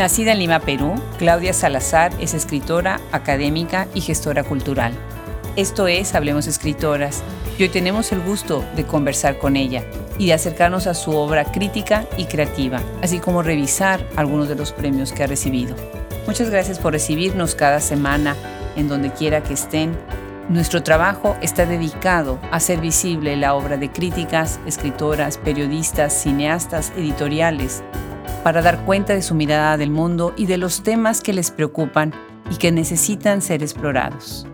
Nacida en Lima, Perú, Claudia Salazar es escritora, académica y gestora cultural. Esto es Hablemos Escritoras y hoy tenemos el gusto de conversar con ella y de acercarnos a su obra crítica y creativa, así como revisar algunos de los premios que ha recibido. Muchas gracias por recibirnos cada semana en donde quiera que estén. Nuestro trabajo está dedicado a hacer visible la obra de críticas, escritoras, periodistas, cineastas, editoriales, para dar cuenta de su mirada del mundo y de los temas que les preocupan y que necesitan ser explorados.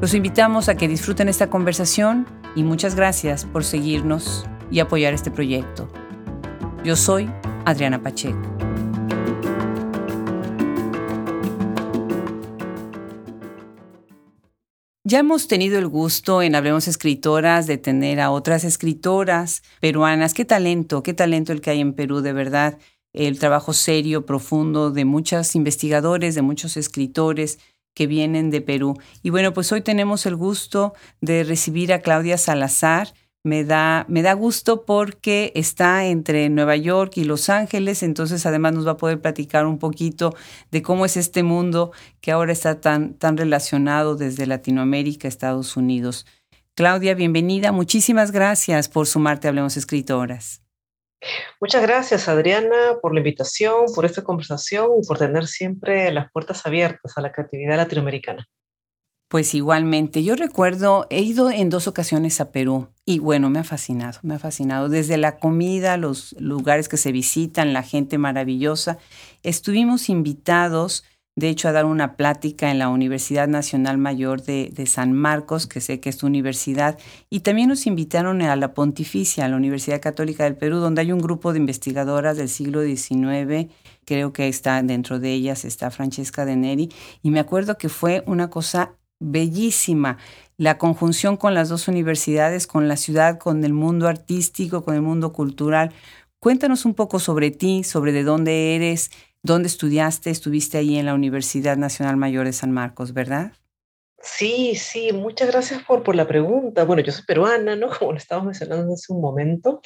Los invitamos a que disfruten esta conversación y muchas gracias por seguirnos y apoyar este proyecto. Yo soy Adriana Pacheco. Ya hemos tenido el gusto en Hablemos Escritoras de tener a otras escritoras peruanas. Qué talento, qué talento el que hay en Perú, de verdad el trabajo serio, profundo de muchos investigadores, de muchos escritores que vienen de Perú. Y bueno, pues hoy tenemos el gusto de recibir a Claudia Salazar. Me da, me da gusto porque está entre Nueva York y Los Ángeles, entonces además nos va a poder platicar un poquito de cómo es este mundo que ahora está tan, tan relacionado desde Latinoamérica Estados Unidos. Claudia, bienvenida. Muchísimas gracias por sumarte a Hablemos Escritoras. Muchas gracias, Adriana, por la invitación, por esta conversación y por tener siempre las puertas abiertas a la creatividad latinoamericana. Pues igualmente, yo recuerdo, he ido en dos ocasiones a Perú y bueno, me ha fascinado, me ha fascinado. Desde la comida, los lugares que se visitan, la gente maravillosa. Estuvimos invitados de hecho, a dar una plática en la Universidad Nacional Mayor de, San Marcos, que sé que es tu universidad, y también nos invitaron a la Pontificia, a la Universidad Católica del Perú, donde hay un grupo de investigadoras del siglo XIX, creo que está dentro de ellas, está Francesca de Neri, y me acuerdo que fue una cosa bellísima, la conjunción con las dos universidades, con la ciudad, con el mundo artístico, con el mundo cultural. Cuéntanos un poco sobre ti, sobre de dónde eres, ¿Dónde estudiaste? Estuviste ahí en la Universidad Nacional Mayor de San Marcos, ¿verdad? Sí, sí, muchas gracias por, la pregunta. Bueno, yo soy peruana, ¿no? Como lo estábamos mencionando hace un momento.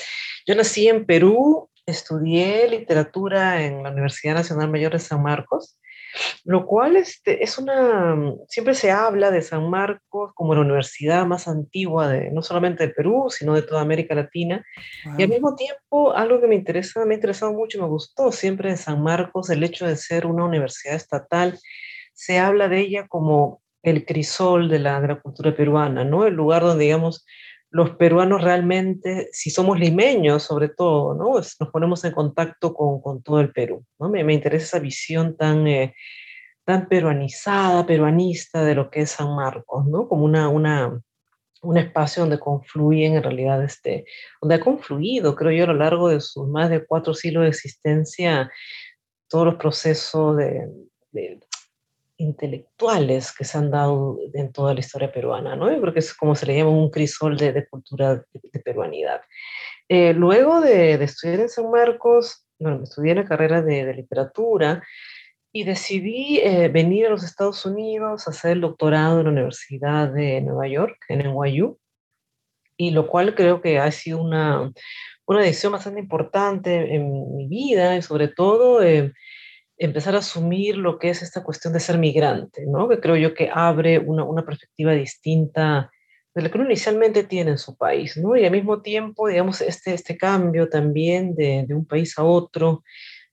Yo nací en Perú, estudié literatura en la Universidad Nacional Mayor de San Marcos lo cual este, es una, mm, siempre se habla de San Marcos como la universidad más antigua de no solamente de Perú, sino de toda América Latina. Y al mismo tiempo, algo que me interesa, me ha interesado mucho y me gustó siempre de San Marcos, el hecho de ser una universidad estatal, se habla de ella como el crisol de la, de la cultura peruana, ¿no? El lugar donde, digamos, los peruanos realmente, si somos limeños sobre todo, ¿no? nos ponemos en contacto con, con todo el Perú. ¿no? Me, me, interesa esa visión tan, eh, tan peruanizada, peruanista de lo que es San Marcos, ¿no? como una, una, un espacio donde confluyen en realidad, este, donde ha confluido, creo yo, a lo largo de sus más de cuatro siglos de existencia, todos los procesos de, de intelectuales que se han dado en toda la historia peruana, ¿no? Yo creo que es como se le llama un crisol de, cultura de, peruanidad. Eh, luego de, estudiar en San Marcos, bueno, estudié la carrera de, literatura y decidí eh, venir a los Estados Unidos a hacer el doctorado en la Universidad de Nueva York, en NYU, y lo cual creo que ha sido una, una decisión bastante importante en mi vida y sobre todo... Eh, empezar a asumir lo que es esta cuestión de ser migrante, ¿no? que creo yo que abre una, una perspectiva distinta de lo que uno inicialmente tiene en su país, ¿no? y al mismo tiempo, digamos, este, este cambio también de, de un país a otro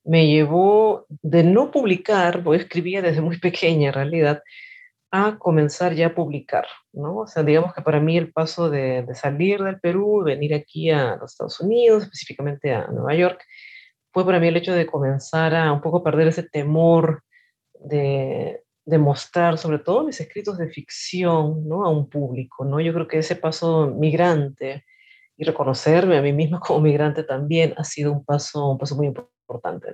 me llevó de no publicar, porque escribía desde muy pequeña en realidad, a comenzar ya a publicar, ¿no? O sea, digamos que para mí el paso de, de salir del Perú, venir aquí a los Estados Unidos, específicamente a Nueva York, fue para mí el hecho de comenzar a un poco perder ese temor de, de mostrar, sobre todo mis escritos de ficción, ¿no? a un público. ¿no? Yo creo que ese paso migrante y reconocerme a mí misma como migrante también ha sido un paso, un paso muy importante.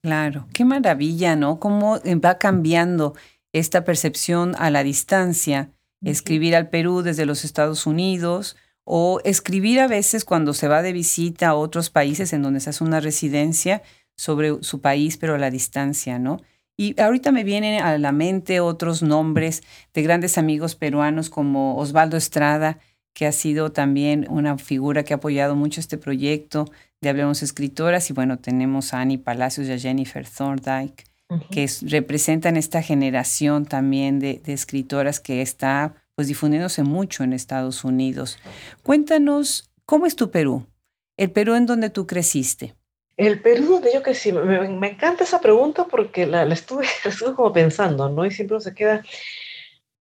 Claro, qué maravilla, ¿no? Cómo va cambiando esta percepción a la distancia, escribir al Perú desde los Estados Unidos, o escribir a veces cuando se va de visita a otros países en donde se hace una residencia sobre su país, pero a la distancia, ¿no? Y ahorita me vienen a la mente otros nombres de grandes amigos peruanos como Osvaldo Estrada, que ha sido también una figura que ha apoyado mucho este proyecto de Hablemos Escritoras. Y bueno, tenemos a Annie Palacios y a Jennifer Thorndike, que representan esta generación también de, de, escritoras que está pues difundiéndose mucho en Estados Unidos. Cuéntanos, ¿cómo es tu Perú? El Perú en donde tú creciste. El Perú donde yo crecí, me, me encanta esa pregunta porque la, la, estuve, la, estuve, como pensando, ¿no? Y siempre se queda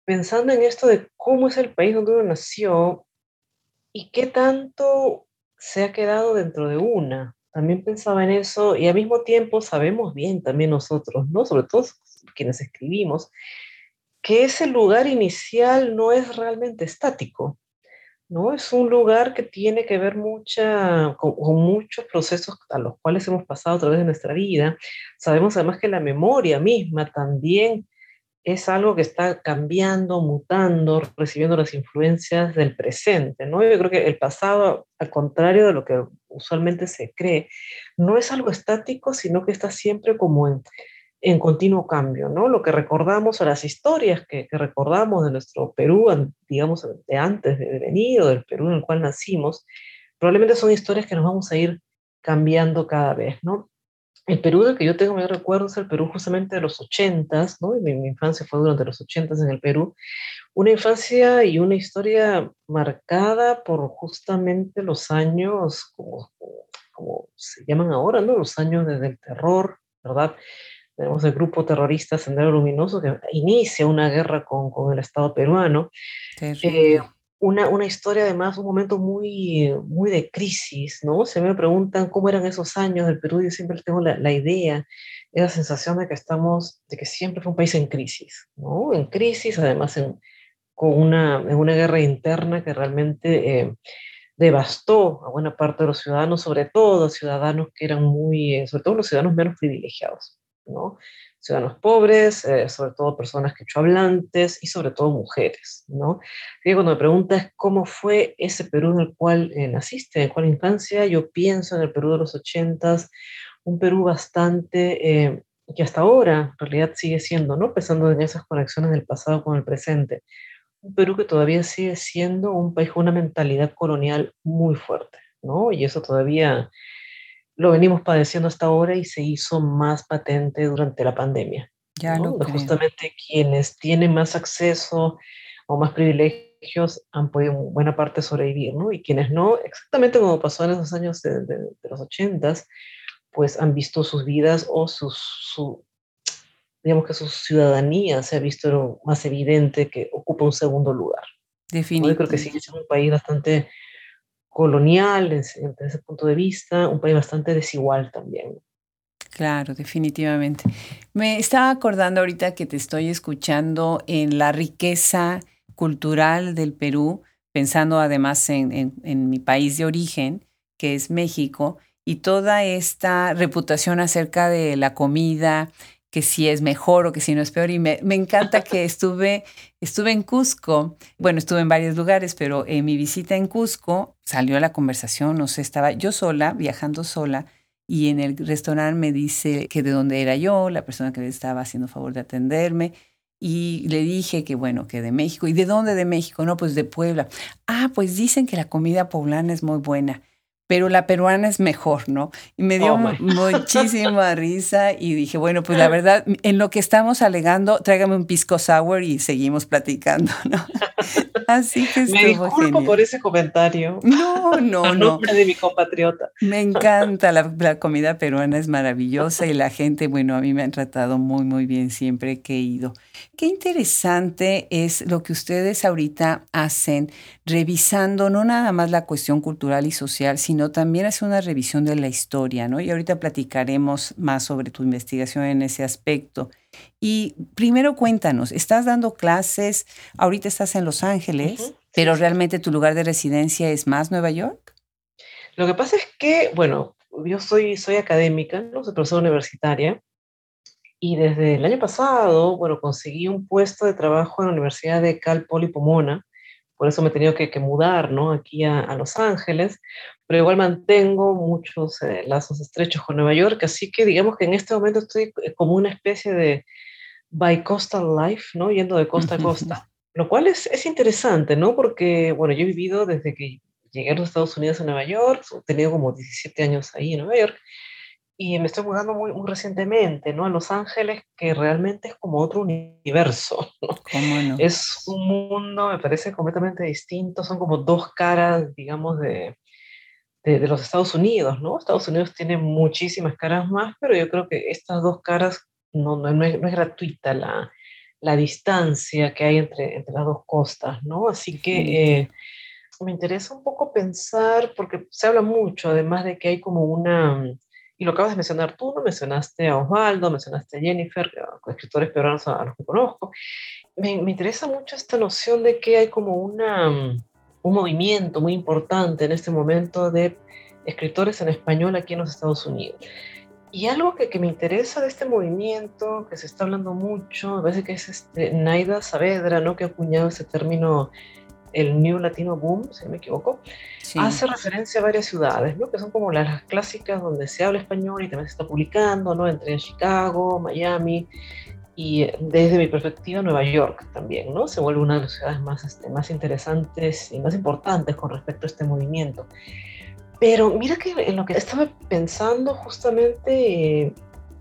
pensando en esto de cómo es el país donde uno nació y qué tanto se ha quedado dentro de una. También pensaba en eso y al mismo tiempo sabemos bien también nosotros, ¿no? Sobre todo quienes escribimos, que ese lugar inicial no es realmente estático, ¿no? Es un lugar que tiene que ver mucha, con, con, muchos procesos a los cuales hemos pasado a través de nuestra vida. Sabemos además que la memoria misma también es algo que está cambiando, mutando, recibiendo las influencias del presente, ¿no? Yo creo que el pasado, al contrario de lo que usualmente se cree, no es algo estático, sino que está siempre como en, en continuo cambio, ¿no? Lo que recordamos o las historias que, que, recordamos de nuestro Perú, digamos, de antes de venir o del Perú en el cual nacimos, probablemente son historias que nos vamos a ir cambiando cada vez, ¿no? El Perú del que yo tengo mi recuerdo es el Perú justamente de los ochentas, ¿no? Mi, mi, infancia fue durante los ochentas en el Perú. Una infancia y una historia marcada por justamente los años, como, como se llaman ahora, ¿no? Los años desde el terror, ¿verdad? Tenemos el grupo terrorista Sendero Luminoso que inicia una guerra con, con el Estado peruano. Eh, una, una, historia además, un momento muy, muy de crisis, ¿no? Se me preguntan cómo eran esos años del Perú, yo siempre tengo la, la idea, esa sensación de que estamos, de que siempre fue un país en crisis, ¿no? En crisis, además en, con una, en una guerra interna que realmente eh, devastó a buena parte de los ciudadanos, sobre todo ciudadanos que eran muy, eh, sobre todo los ciudadanos menos privilegiados, ¿no? ciudadanos pobres, eh, sobre todo personas quechohablantes y sobre todo mujeres, ¿no? Y cuando me preguntas cómo fue ese Perú en el cual eh, naciste, en cuál infancia, yo pienso en el Perú de los ochentas, un Perú bastante, eh, que hasta ahora en realidad sigue siendo, ¿no? Pensando en esas conexiones del pasado con el presente, un Perú que todavía sigue siendo un país con una mentalidad colonial muy fuerte, ¿no? Y eso todavía lo venimos padeciendo hasta ahora y se hizo más patente durante la pandemia. Ya ¿no? lo Justamente quienes tienen más acceso o más privilegios han podido en buena parte sobrevivir, ¿no? Y quienes no, exactamente como pasó en esos años de, de, de los ochentas, pues han visto sus vidas o sus, su, digamos que su ciudadanía se ha visto más evidente que ocupa un segundo lugar. Definitivamente. Yo creo que sigue siendo un país bastante colonial desde, ese punto de vista, un país bastante desigual también. Claro, definitivamente. Me estaba acordando ahorita que te estoy escuchando en la riqueza cultural del Perú, pensando además en, en, en mi país de origen, que es México, y toda esta reputación acerca de la comida, que si es mejor o que si no es peor. Y me, me, encanta que estuve, estuve en Cusco, bueno, estuve en varios lugares, pero en mi visita en Cusco salió la conversación, no sé, estaba yo sola, viajando sola, y en el restaurante me dice que de dónde era yo, la persona que le estaba haciendo favor de atenderme. Y le dije que bueno, que de México. ¿Y de dónde de México? No, pues de Puebla. Ah, pues dicen que la comida poblana es muy buena pero la peruana es mejor, ¿no? Y me dio oh muchísima risa y dije, bueno, pues la verdad, en lo que estamos alegando, tráigame un pisco sour y seguimos platicando, ¿no? Así que Me disculpo genial. por ese comentario. No, no, no. de mi compatriota. Me encanta, la, la, comida peruana es maravillosa y la gente, bueno, a mí me han tratado muy, muy bien siempre que he ido. Qué interesante es lo que ustedes ahorita hacen, revisando no nada más la cuestión cultural y social, sino también hacer una revisión de la historia, ¿no? Y ahorita platicaremos más sobre tu investigación en ese aspecto. Y primero cuéntanos, ¿estás dando clases? Ahorita estás en Los Ángeles, uh -huh. pero realmente tu lugar de residencia es más Nueva York? Lo que pasa es que, bueno, yo soy, soy académica, ¿no? soy profesora universitaria, y desde el año pasado, bueno, conseguí un puesto de trabajo en la Universidad de Cal Poly Pomona, por eso me he tenido que, que mudar, ¿no? Aquí a, a, Los Ángeles, pero igual mantengo muchos eh, lazos estrechos con Nueva York, así que digamos que en este momento estoy como una especie de bi-coastal life, ¿no? Yendo de costa a costa. lo cual es, es interesante, ¿no? Porque, bueno, yo he vivido desde que llegué a los Estados Unidos a Nueva York, he tenido como 17 años ahí en Nueva York, y me estoy mudando muy, muy recientemente, ¿no? A Los Ángeles, que realmente es como otro universo, ¿no? no? Es un mundo, me parece, completamente distinto, son como dos caras, digamos, de, de, de, los Estados Unidos, ¿no? Estados Unidos tiene muchísimas caras más, pero yo creo que estas dos caras no, no, no, es, no es, gratuita la, la, distancia que hay entre, entre las dos costas, ¿no? Así que eh, me interesa un poco pensar, porque se habla mucho, además de que hay como una y lo acabas de mencionar tú. Mencionaste a Osvaldo, mencionaste a Jennifer, escritores peruanos a los que conozco. Me, me, interesa mucho esta noción de que hay como una, un movimiento muy importante en este momento de escritores en español aquí en los Estados Unidos. Y algo que, que, me interesa de este movimiento, que se está hablando mucho, me parece que es este, Naida Saavedra, ¿no? que ha acuñado ese término el New Latino Boom, si no me equivoco, hace referencia a varias ciudades, ¿no? que son como las, clásicas donde se habla español y también se está publicando, ¿no? entre Chicago, Miami y desde mi perspectiva Nueva York también, ¿no? Se vuelve una de las ciudades más, este, más interesantes y más importantes con respecto a este movimiento. Pero mira que en lo que estaba pensando justamente eh,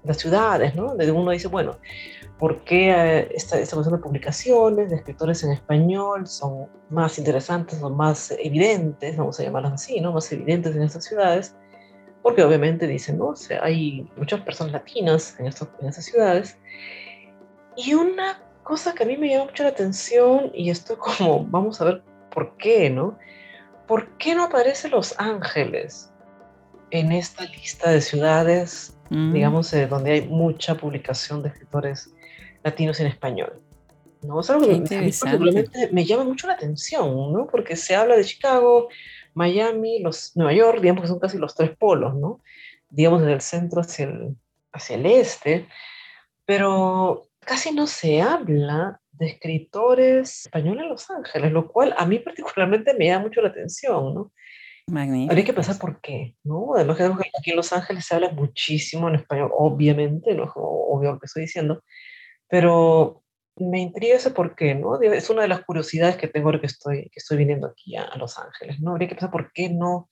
las ciudades, ¿no? Donde uno dice, bueno, por qué eh, esta, esta cuestión de publicaciones, de escritores en español, son más interesantes, son más evidentes, vamos a llamarlas así, ¿no? más evidentes en estas ciudades, porque obviamente dicen, ¿no? O sea, hay muchas personas latinas en, estos, en estas ciudades. Y una cosa que a mí me llama mucho la atención, y esto como, vamos a ver por qué, ¿no? ¿Por qué no aparece Los Ángeles en esta lista de ciudades, mm. digamos, eh, donde hay mucha publicación de escritores latinos en español. ¿no? Es algo que particularmente me llama mucho la atención, ¿no? Porque se habla de Chicago, Miami, los, Nueva York, digamos que son casi los tres polos, ¿no? Digamos desde el centro hacia el, hacia el este, pero casi no se habla de escritores españoles en Los Ángeles, lo cual a mí particularmente me llama mucho la atención, ¿no? Magnífico. Habría que pensar por qué, ¿no? Además que aquí en Los Ángeles se habla muchísimo en español, obviamente, no obvio lo que estoy diciendo, pero me intriga ese por qué, ¿no? Es una de las curiosidades que tengo ahora que estoy, que estoy viniendo aquí a, Los Ángeles, ¿no? Habría que pensar por qué no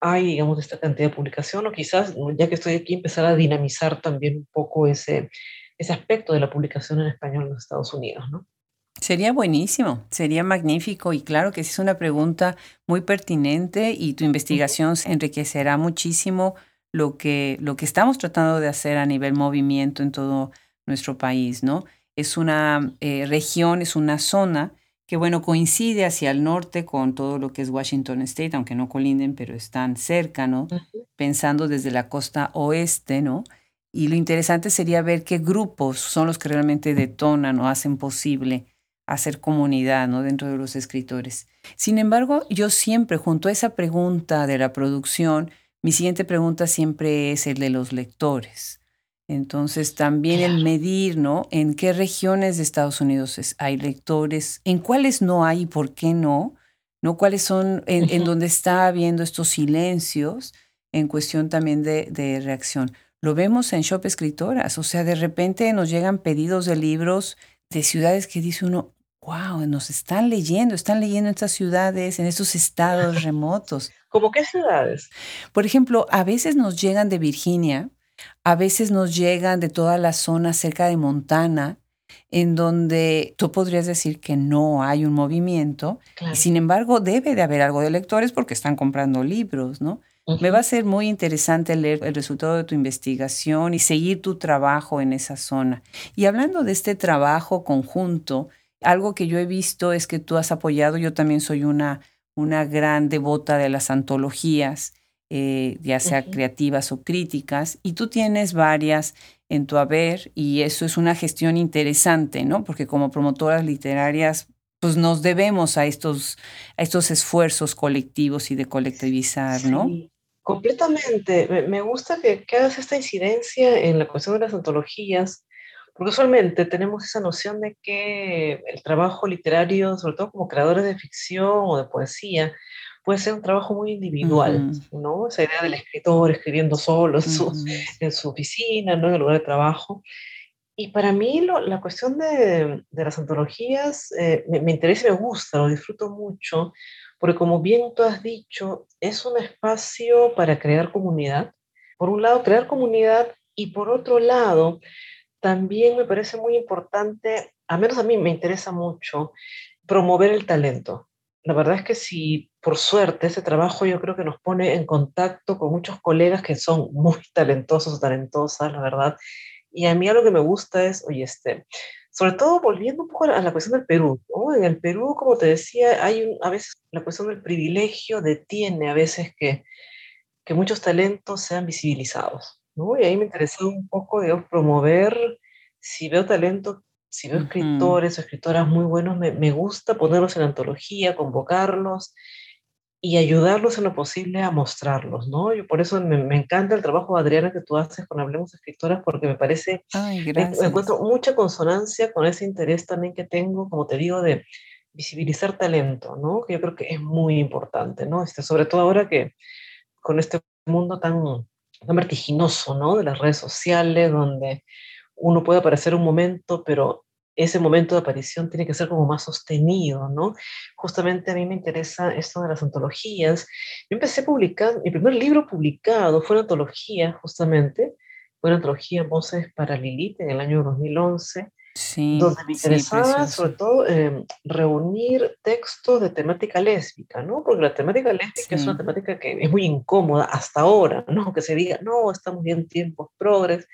hay, digamos, esta cantidad de publicación, o quizás, ya que estoy aquí, empezar a dinamizar también un poco ese, ese aspecto de la publicación en español en los Estados Unidos, ¿no? Sería buenísimo, sería magnífico y claro que es una pregunta muy pertinente y tu investigación enriquecerá muchísimo lo que, lo que estamos tratando de hacer a nivel movimiento en todo nuestro país, ¿no? Es una eh, región, es una zona que, bueno, coincide hacia el norte con todo lo que es Washington State, aunque no colinden, pero están cerca, ¿no? Pensando desde la costa oeste, ¿no? Y lo interesante sería ver qué grupos son los que realmente detonan o hacen posible hacer comunidad, ¿no? Dentro de los escritores. Sin embargo, yo siempre, junto a esa pregunta de la producción, mi siguiente pregunta siempre es el de los lectores. Entonces, también el medir, ¿no? En qué regiones de Estados Unidos hay lectores, en cuáles no hay y por qué no, ¿no? Cuáles son en, donde está habiendo estos silencios en cuestión también de, de, reacción. Lo vemos en Shop Escritoras, o sea, de repente nos llegan pedidos de libros de ciudades que dice uno, wow, nos están leyendo, están leyendo estas ciudades, en estos estados remotos. ¿Cómo qué ciudades? Por ejemplo, a veces nos llegan de Virginia, a veces nos llegan de toda la zona cerca de Montana, en donde tú podrías decir que no hay un movimiento, y sin embargo debe de haber algo de lectores porque están comprando libros, ¿no? Me va a ser muy interesante leer el resultado de tu investigación y seguir tu trabajo en esa zona. Y hablando de este trabajo conjunto, algo que yo he visto es que tú has apoyado, yo también soy una, una gran devota de las antologías eh, ya sea creativas o críticas, y tú tienes varias en tu haber y eso es una gestión interesante, ¿no? Porque como promotoras literarias, pues nos debemos a estos, a estos esfuerzos colectivos y de colectivizar, ¿no? completamente. Me, gusta que, que, hagas esta incidencia en la cuestión de las antologías, porque usualmente tenemos esa noción de que el trabajo literario, sobre todo como creadores de ficción o de poesía, puede ser un trabajo muy individual, ¿no? Esa idea del escritor escribiendo solo en su, en su oficina, ¿no? En el lugar de trabajo. Y para mí la cuestión de, las antologías eh, me, interesa y me gusta, lo disfruto mucho, porque como bien tú has dicho, es un espacio para crear comunidad. Por un lado, crear comunidad y por otro lado, también me parece muy importante, a menos a mí me interesa mucho, promover el talento. La verdad es que si por suerte ese trabajo yo creo que nos pone en contacto con muchos colegas que son muy talentosos talentosas, la verdad, y a mí lo que me gusta es, oye, este, sobre todo volviendo un poco a la cuestión del Perú, ¿no? En el Perú, como te decía, hay a veces la cuestión del privilegio detiene a veces que, que muchos talentos sean visibilizados, ¿no? Y ahí me interesó un poco, de promover, si veo talento, si veo escritores o escritoras muy buenos, me, me gusta ponerlos en antología, convocarlos, y ayudarlos en lo posible a mostrarlos, ¿no? Yo por eso me, encanta el trabajo, Adriana, que tú haces con Hablemos Escritoras, porque me parece, Ay, me, encuentro mucha consonancia con ese interés también que tengo, como te digo, de visibilizar talento, ¿no? Que yo creo que es muy importante, ¿no? Este, sobre todo ahora que con este mundo tan, tan vertiginoso, ¿no? De las redes sociales, donde uno puede aparecer un momento, pero ese momento de aparición tiene que ser como más sostenido, ¿no? Justamente a mí me interesa esto de las antologías. Yo empecé a publicar, mi primer libro publicado fue una antología, justamente, fue una antología Voces para Lilith en el año 2011, sí, donde me interesaba sobre todo em, reunir textos de temática lésbica, ¿no? Porque la temática lésbica es una temática que es muy incómoda hasta ahora, ¿no? Que se diga, no, estamos bien en tiempos progres,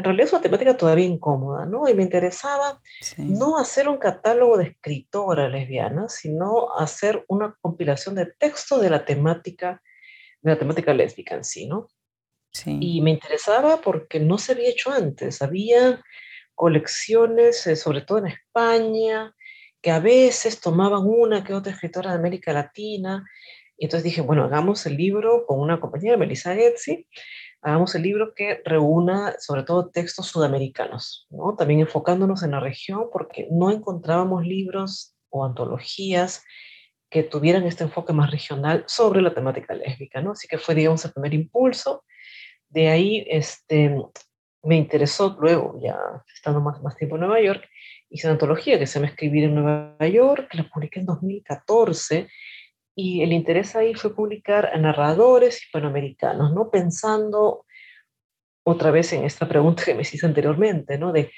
en realidad es una temática todavía incómoda, ¿no? Y me interesaba no hacer un catálogo de escritoras lesbianas, sino hacer una compilación de textos de la temática, de la temática lésbica en sí, ¿no? Sí. Y me interesaba porque no se había hecho antes. Había colecciones, eh, sobre todo en España, que a veces tomaban una que otra escritora de América Latina. Y entonces dije, bueno, hagamos el libro con una compañera, Melissa Getzi, hagamos el libro que reúna sobre todo textos sudamericanos, ¿no? también enfocándonos en la región porque no encontrábamos libros o antologías que tuvieran este enfoque más regional sobre la temática lésbica, ¿no? Así que fue, digamos, el primer impulso. De ahí este, me interesó luego, ya estando más, más tiempo en Nueva York, hice una antología que se llama Escribir en Nueva York, que la publiqué en 2014 y el interés ahí fue publicar a narradores hispanoamericanos, ¿no? Pensando otra vez en esta pregunta que me hiciste anteriormente, ¿no? De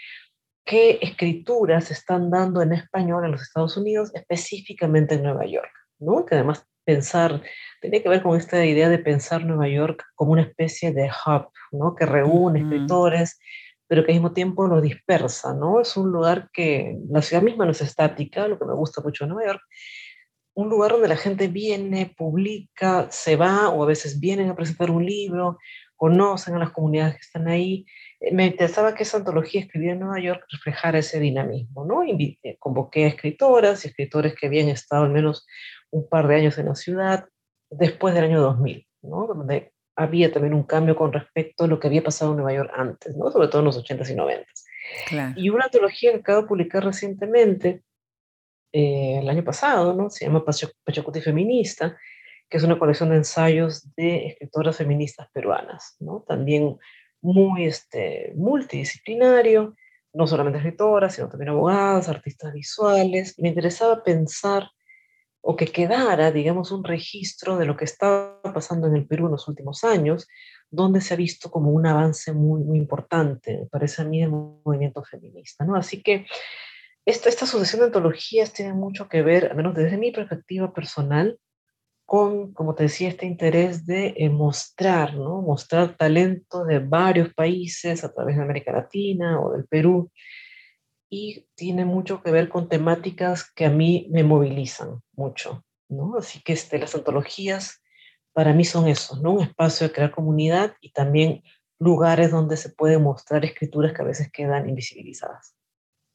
qué escrituras se están dando en español en los Estados Unidos, específicamente en Nueva York, ¿no? Que además pensar, tenía que ver con esta idea de pensar Nueva York como una especie de hub, ¿no? Que reúne escritores, pero que al mismo tiempo lo dispersa, ¿no? Es un lugar que la ciudad misma no es estática, lo que me gusta mucho de Nueva York, un lugar donde la gente viene, publica, se va o a veces vienen a presentar un libro, conocen a las comunidades que están ahí. Eh, me interesaba que esa antología escribida en Nueva York reflejara ese dinamismo, ¿no? Invité, convoqué a escritoras y escritores que habían estado al menos un par de años en la ciudad después del año 2000, ¿no? Donde había también un cambio con respecto a lo que había pasado en Nueva York antes, ¿no? Sobre todo en los 80s y 90s. Y una antología que acabo de publicar recientemente, eh, el año pasado, ¿no? Se llama Pachacuti Feminista, que es una colección de ensayos de escritoras feministas peruanas, ¿no? También muy este, multidisciplinario, no solamente escritoras, sino también abogadas, artistas visuales. Me interesaba pensar o que quedara, digamos, un registro de lo que estaba pasando en el Perú en los últimos años, donde se ha visto como un avance muy, muy importante, me parece a mí, el movimiento feminista, ¿no? Así que esta, esta sucesión de antologías tiene mucho que ver, al menos desde mi perspectiva personal, con, como te decía, este interés de eh, mostrar, ¿no? Mostrar talento de varios países a través de América Latina o del Perú. Y tiene mucho que ver con temáticas que a mí me movilizan mucho, ¿no? Así que este, las antologías para mí son eso, ¿no? Un espacio de crear comunidad y también lugares donde se pueden mostrar escrituras que a veces quedan invisibilizadas.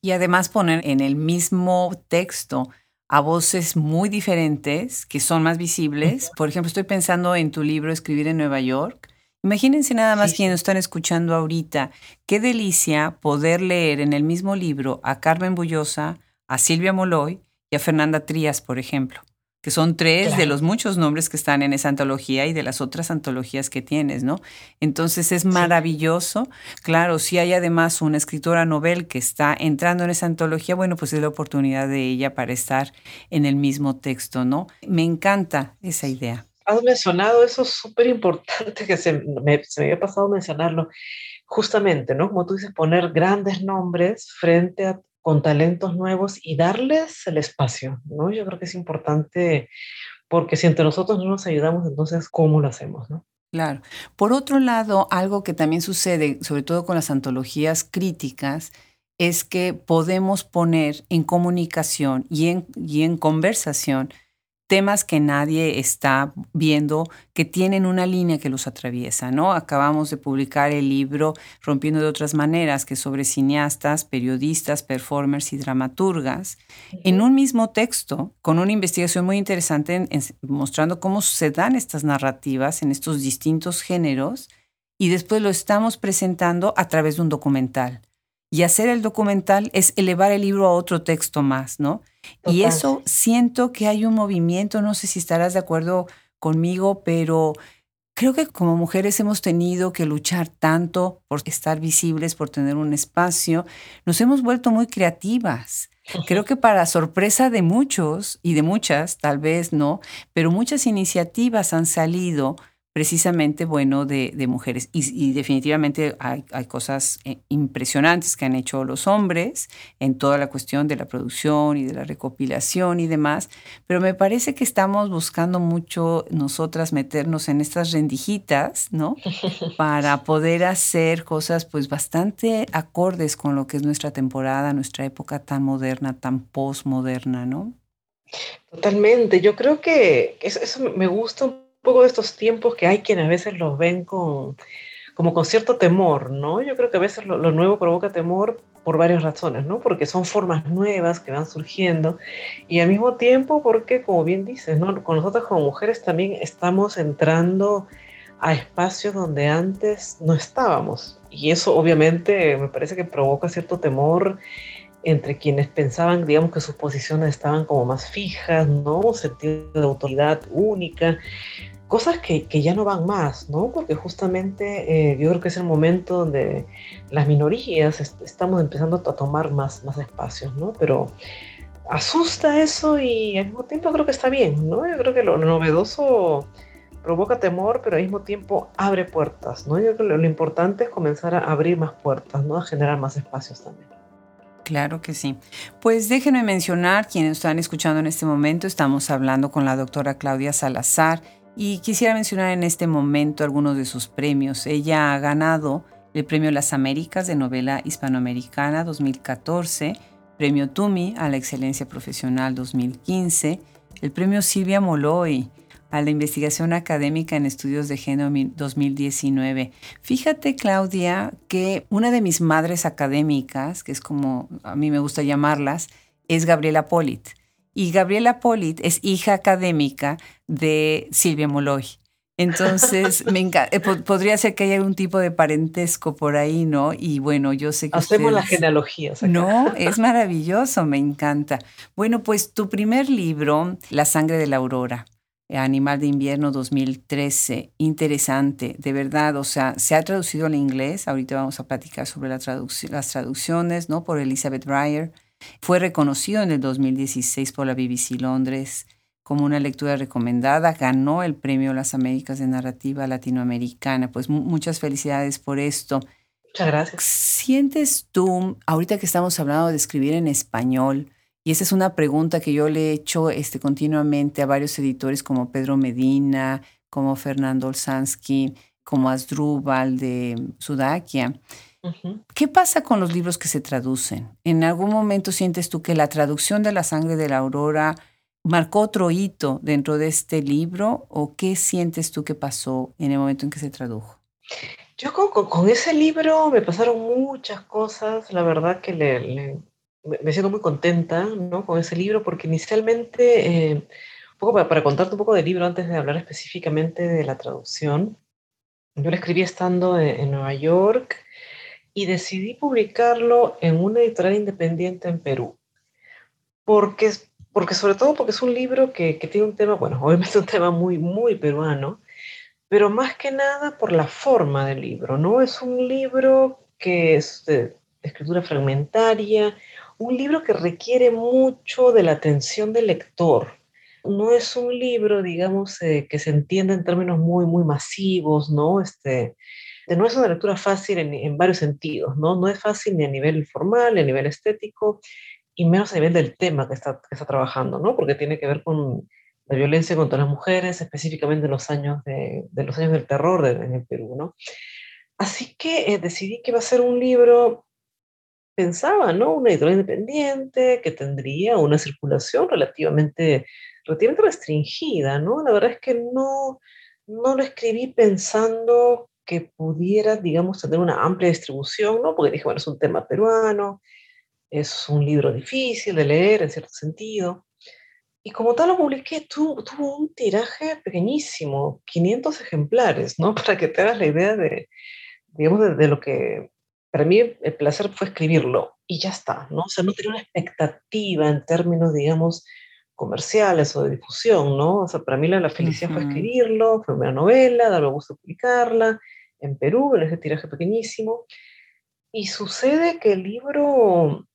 Y además poner en el mismo texto a voces muy diferentes que son más visibles. Por ejemplo, estoy pensando en tu libro Escribir en Nueva York. Imagínense nada más quienes están escuchando ahorita. Qué delicia poder leer en el mismo libro a Carmen Bullosa, a Silvia Moloy y a Fernanda Trías, por ejemplo que son tres de los muchos nombres que están en esa antología y de las otras antologías que tienes, ¿no? Entonces es maravilloso. Claro, si hay además una escritora novel que está entrando en esa antología, bueno, pues es la oportunidad de ella para estar en el mismo texto, ¿no? Me encanta esa idea. Has mencionado eso súper importante que se me, se me había pasado mencionarlo justamente, ¿no? Como tú dices, poner grandes nombres frente a con talentos nuevos y darles el espacio, ¿no? Yo creo que es importante porque si entre nosotros no nos ayudamos, entonces, ¿cómo lo hacemos, no? Claro. Por otro lado, algo que también sucede, sobre todo con las antologías críticas, es que podemos poner en comunicación y en, y en conversación temas que nadie está viendo, que tienen una línea que los atraviesa, ¿no? Acabamos de publicar el libro Rompiendo de otras maneras, que es sobre cineastas, periodistas, performers y dramaturgas, en un mismo texto, con una investigación muy interesante mostrando cómo se dan estas narrativas en estos distintos géneros, y después lo estamos presentando a través de un documental. Y hacer el documental es elevar el libro a otro texto más, ¿no? Y eso siento que hay un movimiento, no sé si estarás de acuerdo conmigo, pero creo que como mujeres hemos tenido que luchar tanto por estar visibles, por tener un espacio. Nos hemos vuelto muy creativas. Creo que para sorpresa de muchos y de muchas, tal vez no, pero muchas iniciativas han salido precisamente, bueno, de, mujeres. Y, definitivamente hay, cosas eh, impresionantes que han hecho los hombres en toda la cuestión de la producción y de la recopilación y demás, pero me parece que estamos buscando mucho nosotras meternos en estas rendijitas, ¿no? Para poder hacer cosas pues bastante acordes con lo que es nuestra temporada, nuestra época tan moderna, tan postmoderna, ¿no? Totalmente, yo creo que eso, eso me gusta poco de estos tiempos que hay quienes a veces los ven con, como con cierto temor, ¿no? Yo creo que a veces lo, nuevo provoca temor por varias razones, ¿no? Porque son formas nuevas que van surgiendo y al mismo tiempo porque, como bien dices, ¿no? Con nosotros como mujeres también estamos entrando a espacios donde antes no estábamos y eso obviamente me parece que provoca cierto temor entre quienes pensaban, digamos, que sus posiciones estaban como más fijas, ¿no? Un sentido de autoridad única cosas que, que, ya no van más, ¿no? Porque justamente eh, yo creo que es el momento donde las minorías estamos empezando a tomar más, más espacios, ¿no? Pero asusta eso y al mismo tiempo creo que está bien, ¿no? Yo creo que lo, novedoso provoca temor, pero al mismo tiempo abre puertas, ¿no? Yo creo que lo, lo importante es comenzar a abrir más puertas, ¿no? A generar más espacios también. Claro que sí. Pues déjenme mencionar, quienes están escuchando en este momento, estamos hablando con la doctora Claudia Salazar, y quisiera mencionar en este momento algunos de sus premios. Ella ha ganado el Premio Las Américas de Novela Hispanoamericana 2014, Premio Tumi a la Excelencia Profesional 2015, el Premio Silvia Moloy a la Investigación Académica en Estudios de Género 2019. Fíjate, Claudia, que una de mis madres académicas, que es como a mí me gusta llamarlas, es Gabriela Polit. Y Gabriela Polit es hija académica de Silvia Moloy. Entonces, me eh, podría ser que haya algún tipo de parentesco por ahí, ¿no? Y bueno, yo sé que... Hacemos las genealogías. No, es maravilloso, me encanta. Bueno, pues tu primer libro, La sangre de la aurora, Animal de Invierno 2013, interesante, de verdad, o sea, se ha traducido al inglés, ahorita vamos a platicar sobre la las traducciones, ¿no? Por Elizabeth Breyer. Fue reconocido en el 2016 por la BBC Londres como una lectura recomendada, ganó el premio Las Américas de Narrativa Latinoamericana. Pues muchas felicidades por esto. Muchas gracias. ¿Sientes tú, ahorita que estamos hablando de escribir en español, y esa es una pregunta que yo le he hecho este, continuamente a varios editores como Pedro Medina, como Fernando Olsansky, como Asdrúbal de Sudakia, ¿Qué pasa con los libros que se traducen? ¿En algún momento sientes tú que la traducción de La sangre de la aurora marcó otro hito dentro de este libro o qué sientes tú que pasó en el momento en que se tradujo? Yo con, ese libro me pasaron muchas cosas, la verdad que le, me siento muy contenta ¿no? con ese libro porque inicialmente, eh, un poco para, contarte un poco del libro antes de hablar específicamente de la traducción, yo lo escribí estando en Nueva York y decidí publicarlo en una editorial independiente en Perú. Porque, porque sobre todo porque es un libro que, que, tiene un tema, bueno, obviamente un tema muy, muy peruano, pero más que nada por la forma del libro, ¿no? Es un libro que es de, escritura fragmentaria, un libro que requiere mucho de la atención del lector. No es un libro, digamos, eh, que se entienda en términos muy, muy masivos, ¿no? Este, no es una lectura fácil en, en, varios sentidos, ¿no? No es fácil ni a nivel formal, ni a nivel estético, y menos a nivel del tema que está, que está trabajando, ¿no? Porque tiene que ver con la violencia contra las mujeres, específicamente en los años, de, de los años del terror en el Perú, ¿no? Así que eh, decidí que iba a ser un libro, pensaba, ¿no? Una editorial independiente que tendría una circulación relativamente, relativamente restringida, ¿no? La verdad es que no, no lo escribí pensando que pudiera, digamos, tener una amplia distribución, ¿no? Porque dije, bueno, es un tema peruano, es un libro difícil de leer en cierto sentido. Y como tal lo publiqué, tuvo, tuvo un tiraje pequeñísimo, 500 ejemplares, ¿no? Para que te hagas la idea de, digamos, de, lo que para mí el placer fue escribirlo y ya está, ¿no? O sea, no tenía una expectativa en términos, digamos, comerciales o de difusión, ¿no? O sea, para mí la, la felicidad fue escribirlo, fue una novela, darme gusto publicarla en Perú, en ese tiraje pequeñísimo. Y sucede que el libro,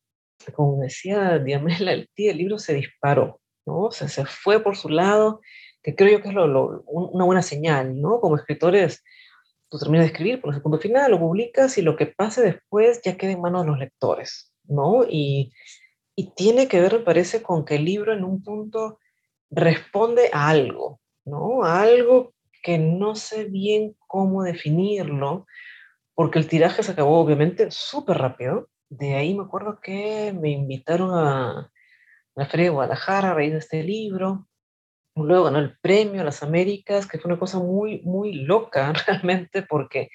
como decía Diamela, el, el libro se disparó, ¿no? O sea, se fue por su lado, que creo yo que es lo, lo, una buena señal, ¿no? Como escritores, tú terminas de escribir, por el punto final, lo publicas y lo que pase después ya queda en manos de los lectores, ¿no? Y, y tiene que ver, me parece, con que el libro en un punto responde a algo, ¿no? A algo que no sé bien cómo definirlo, porque el tiraje se acabó obviamente súper rápido. De ahí me acuerdo que me invitaron a la Feria de Guadalajara a raíz de este libro. Luego ganó el premio a las Américas, que fue una cosa muy, muy loca realmente, porque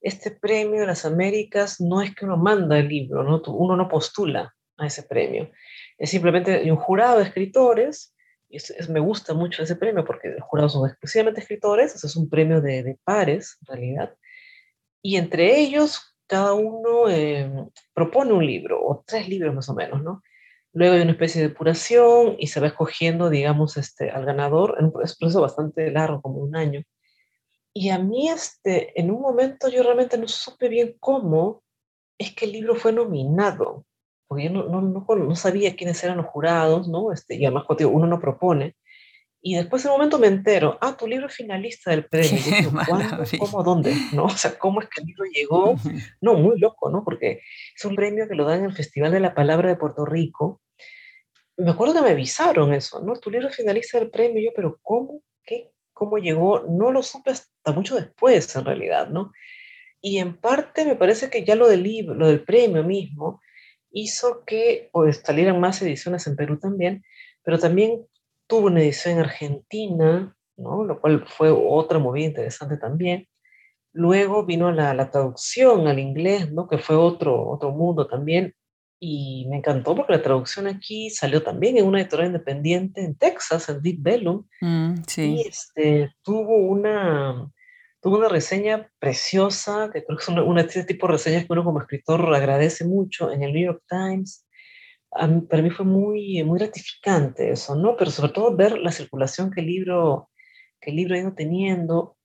este premio de las Américas no es que uno manda el libro, ¿no? uno no postula a ese premio. Es simplemente un jurado de escritores, y es, me gusta mucho ese premio porque los jurados son exclusivamente escritores, es un premio de, de pares en realidad, y entre ellos cada uno eh, propone un libro, o tres libros más o menos, ¿no? Luego hay una especie de depuración y se va escogiendo, digamos, este, al ganador en un proceso bastante largo, como un año. Y a mí, este, en un momento, yo realmente no supe bien cómo es que el libro fue nominado, porque yo no, no, no, no sabía quiénes eran los jurados, ¿no? Este, y además, uno no propone. Y después en un momento me entero, ah, tu libro es finalista del premio. Digo, ¿Cuándo? ¿Cómo? ¿Dónde? ¿No? O sea, ¿cómo es que el libro llegó? No, muy loco, ¿no? Porque es un premio que lo dan en el Festival de la Palabra de Puerto Rico me acuerdo que me avisaron eso, ¿no? Tu libro finalista del premio, yo, pero ¿cómo? ¿Qué? ¿Cómo llegó? No lo supe hasta mucho después, en realidad, ¿no? Y en parte me parece que ya lo del libro, lo del premio mismo, hizo que pues, salieran más ediciones en Perú también, pero también tuvo una edición en Argentina, ¿no? Lo cual fue otra movida interesante también. Luego vino la, la traducción al inglés, ¿no? Que fue otro, otro mundo también y me encantó porque la traducción aquí salió también en una editorial independiente en Texas, en Deep Bellum, mm, sí. y este, tuvo, una, tuvo una reseña preciosa, que creo que es una, una este tipo de reseñas que uno como escritor agradece mucho en el New York Times. para mí fue muy, muy gratificante eso, ¿no? Pero sobre todo ver la circulación que el libro, que el libro ha ido teniendo.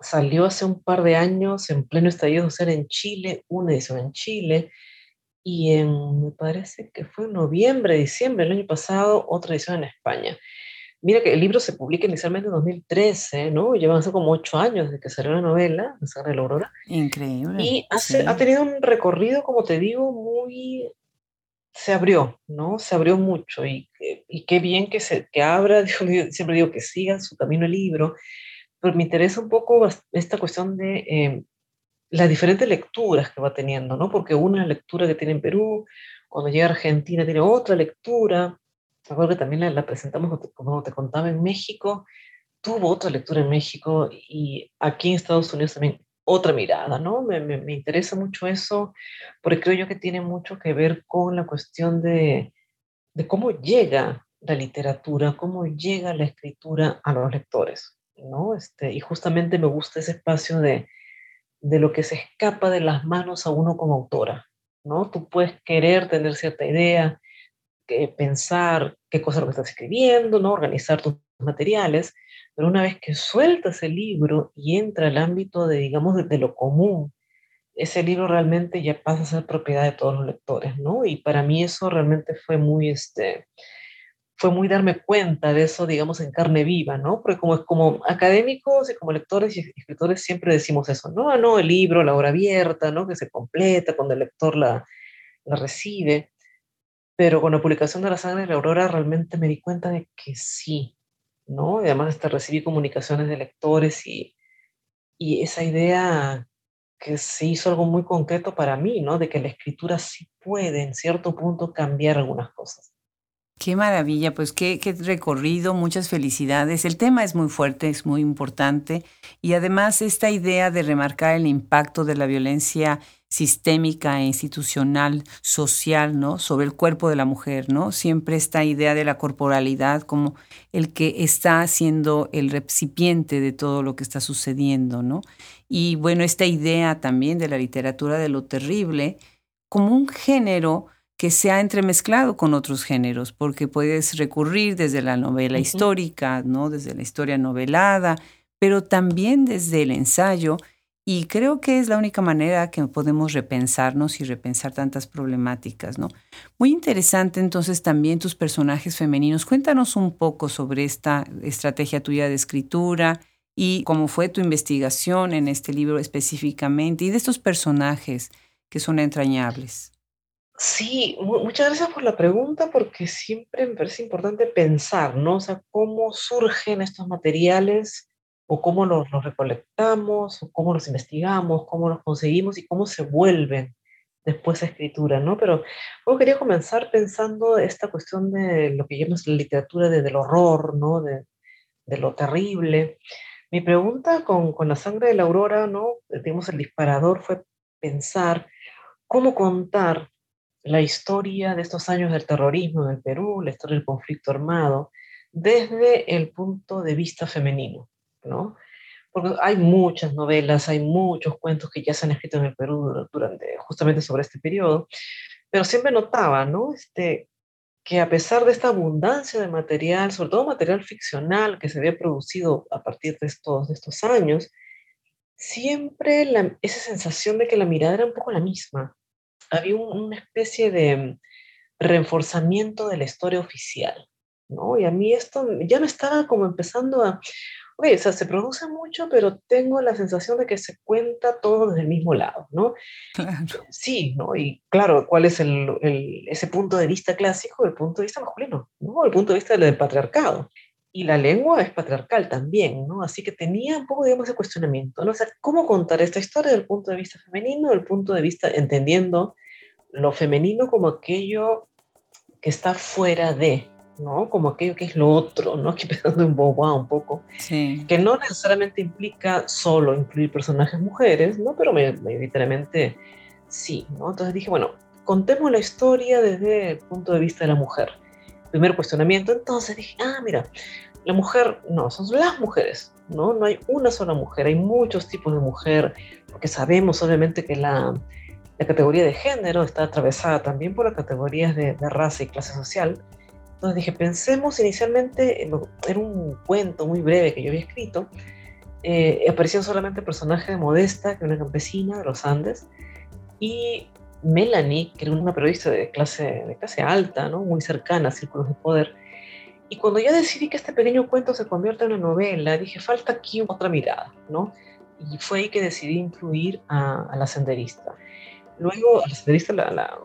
Salió hace un par de años en pleno estallido social en Chile, una edición en Chile, y en, me parece que fue en noviembre, diciembre del año pasado, otra edición en España. Mira que el libro se publica inicialmente en 2013, ¿no? Llevan hace como ocho años desde que salió la novela, de Sara de la Aurora. Increíble. Y hace, ha tenido un recorrido, como te digo, muy... Se abrió, ¿no? Se abrió mucho y, y qué bien que, se, que abra, siempre digo que siga su camino el libro, pero me interesa un poco esta cuestión de eh, las diferentes lecturas que va teniendo, ¿no? Porque una lectura que tiene en Perú, cuando llega a Argentina tiene otra lectura. Me acuerdo que también la, presentamos, como te contaba, en México, tuvo otra lectura en México y aquí en Estados Unidos también otra mirada, ¿no? Me, me, me, interesa mucho eso, porque creo yo que tiene mucho que ver con la cuestión de, de cómo llega la literatura, cómo llega la escritura a los lectores, ¿no? Este, y justamente me gusta ese espacio de, de lo que se escapa de las manos a uno como autora, ¿no? Tú puedes querer tener cierta idea, que pensar, qué cosa es lo que estás escribiendo, ¿no? Organizar tus materiales, pero una vez que sueltas el libro y entra al ámbito de, digamos, de, lo común, ese libro realmente ya pasa a ser propiedad de todos los lectores, ¿no? Y para mí eso realmente fue muy, este, fue muy darme cuenta de eso, digamos, en carne viva, ¿no? Porque como, como académicos y como lectores y escritores siempre decimos eso, no, no, el libro, la obra abierta, ¿no? Que se completa cuando el lector la, la recibe. Pero con la publicación de La Sangre de la Aurora realmente me di cuenta de que sí, ¿no? Y además hasta recibí comunicaciones de lectores y, y esa idea que se hizo algo muy concreto para mí, ¿no? De que la escritura sí puede en cierto punto cambiar algunas cosas. Qué maravilla, pues qué, recorrido, muchas felicidades. El tema es muy fuerte, es muy importante y además esta idea de remarcar el impacto de la violencia sistémica e institucional, social, ¿no? Sobre el cuerpo de la mujer, ¿no? Siempre esta idea de la corporalidad como el que está siendo el recipiente de todo lo que está sucediendo, ¿no? Y bueno, esta idea también de la literatura de lo terrible como un género que se ha entremezclado con otros géneros, porque puedes recurrir desde la novela histórica, ¿no? Desde la historia novelada, pero también desde el ensayo y creo que es la única manera que podemos repensarnos y repensar tantas problemáticas, ¿no? Muy interesante entonces también tus personajes femeninos. Cuéntanos un poco sobre esta estrategia tuya de escritura y cómo fue tu investigación en este libro específicamente y de estos personajes que son entrañables. Sí, muchas gracias por la pregunta porque siempre me parece importante pensar, ¿no? O sea, cómo surgen estos materiales o cómo los, recolectamos, o cómo los investigamos, cómo los conseguimos y cómo se vuelven después a escritura, ¿no? Pero yo quería comenzar pensando esta cuestión de lo que llamamos la literatura de, del horror, ¿no? De, lo terrible. Mi pregunta con, con la sangre de la aurora, ¿no? Digamos, el disparador fue pensar cómo contar la historia de estos años del terrorismo en el Perú, la historia del conflicto armado, desde el punto de vista femenino. ¿no? Porque hay muchas novelas, hay muchos cuentos que ya se han escrito en el Perú durante, justamente sobre este periodo, pero siempre notaba, ¿no? Este, que a pesar de esta abundancia de material, sobre todo material ficcional que se había producido a partir de estos, de estos años, siempre la, esa sensación de que la mirada era un poco la misma. Había una especie de reforzamiento de la historia oficial, ¿no? Y a mí esto ya me estaba como empezando a, oye, o sea, se produce mucho, pero tengo la sensación de que se cuenta todo desde el mismo lado, ¿no? Claro. Sí, ¿no? Y claro, ¿cuál es el, ese punto de vista clásico? El punto de vista masculino, ¿no? El punto de vista del patriarcado. Y la lengua es patriarcal también, ¿no? Así que tenía un poco, digamos, de cuestionamiento, ¿no? O sea, ¿cómo contar esta historia desde el punto de vista femenino, desde el punto de vista entendiendo lo femenino como aquello que está fuera de, ¿no? Como aquello que es lo otro, ¿no? Aquí pensando en Boba un poco, que no necesariamente implica solo incluir personajes mujeres, ¿no? Pero mayoritariamente sí, ¿no? Entonces dije, bueno, contemos la historia desde el punto de vista de la mujer. Primer cuestionamiento, entonces dije, ah, mira, la mujer, no, son las mujeres, ¿no? No hay una sola mujer, hay muchos tipos de mujer, porque sabemos obviamente que la, la categoría de género está atravesada también por las categorías de, de raza y clase social, entonces dije, pensemos inicialmente, en, un cuento muy breve que yo había escrito, eh, aparecían solamente personajes de Modesta, que era una campesina de los Andes, y Melanie, que era una periodista de clase, de clase alta, ¿no? muy cercana a círculos de poder. Y cuando ya decidí que este pequeño cuento se convierta en una novela, dije, falta aquí otra mirada, ¿no? Y fue ahí que decidí incluir a, la senderista. Luego, a la senderista, la, la,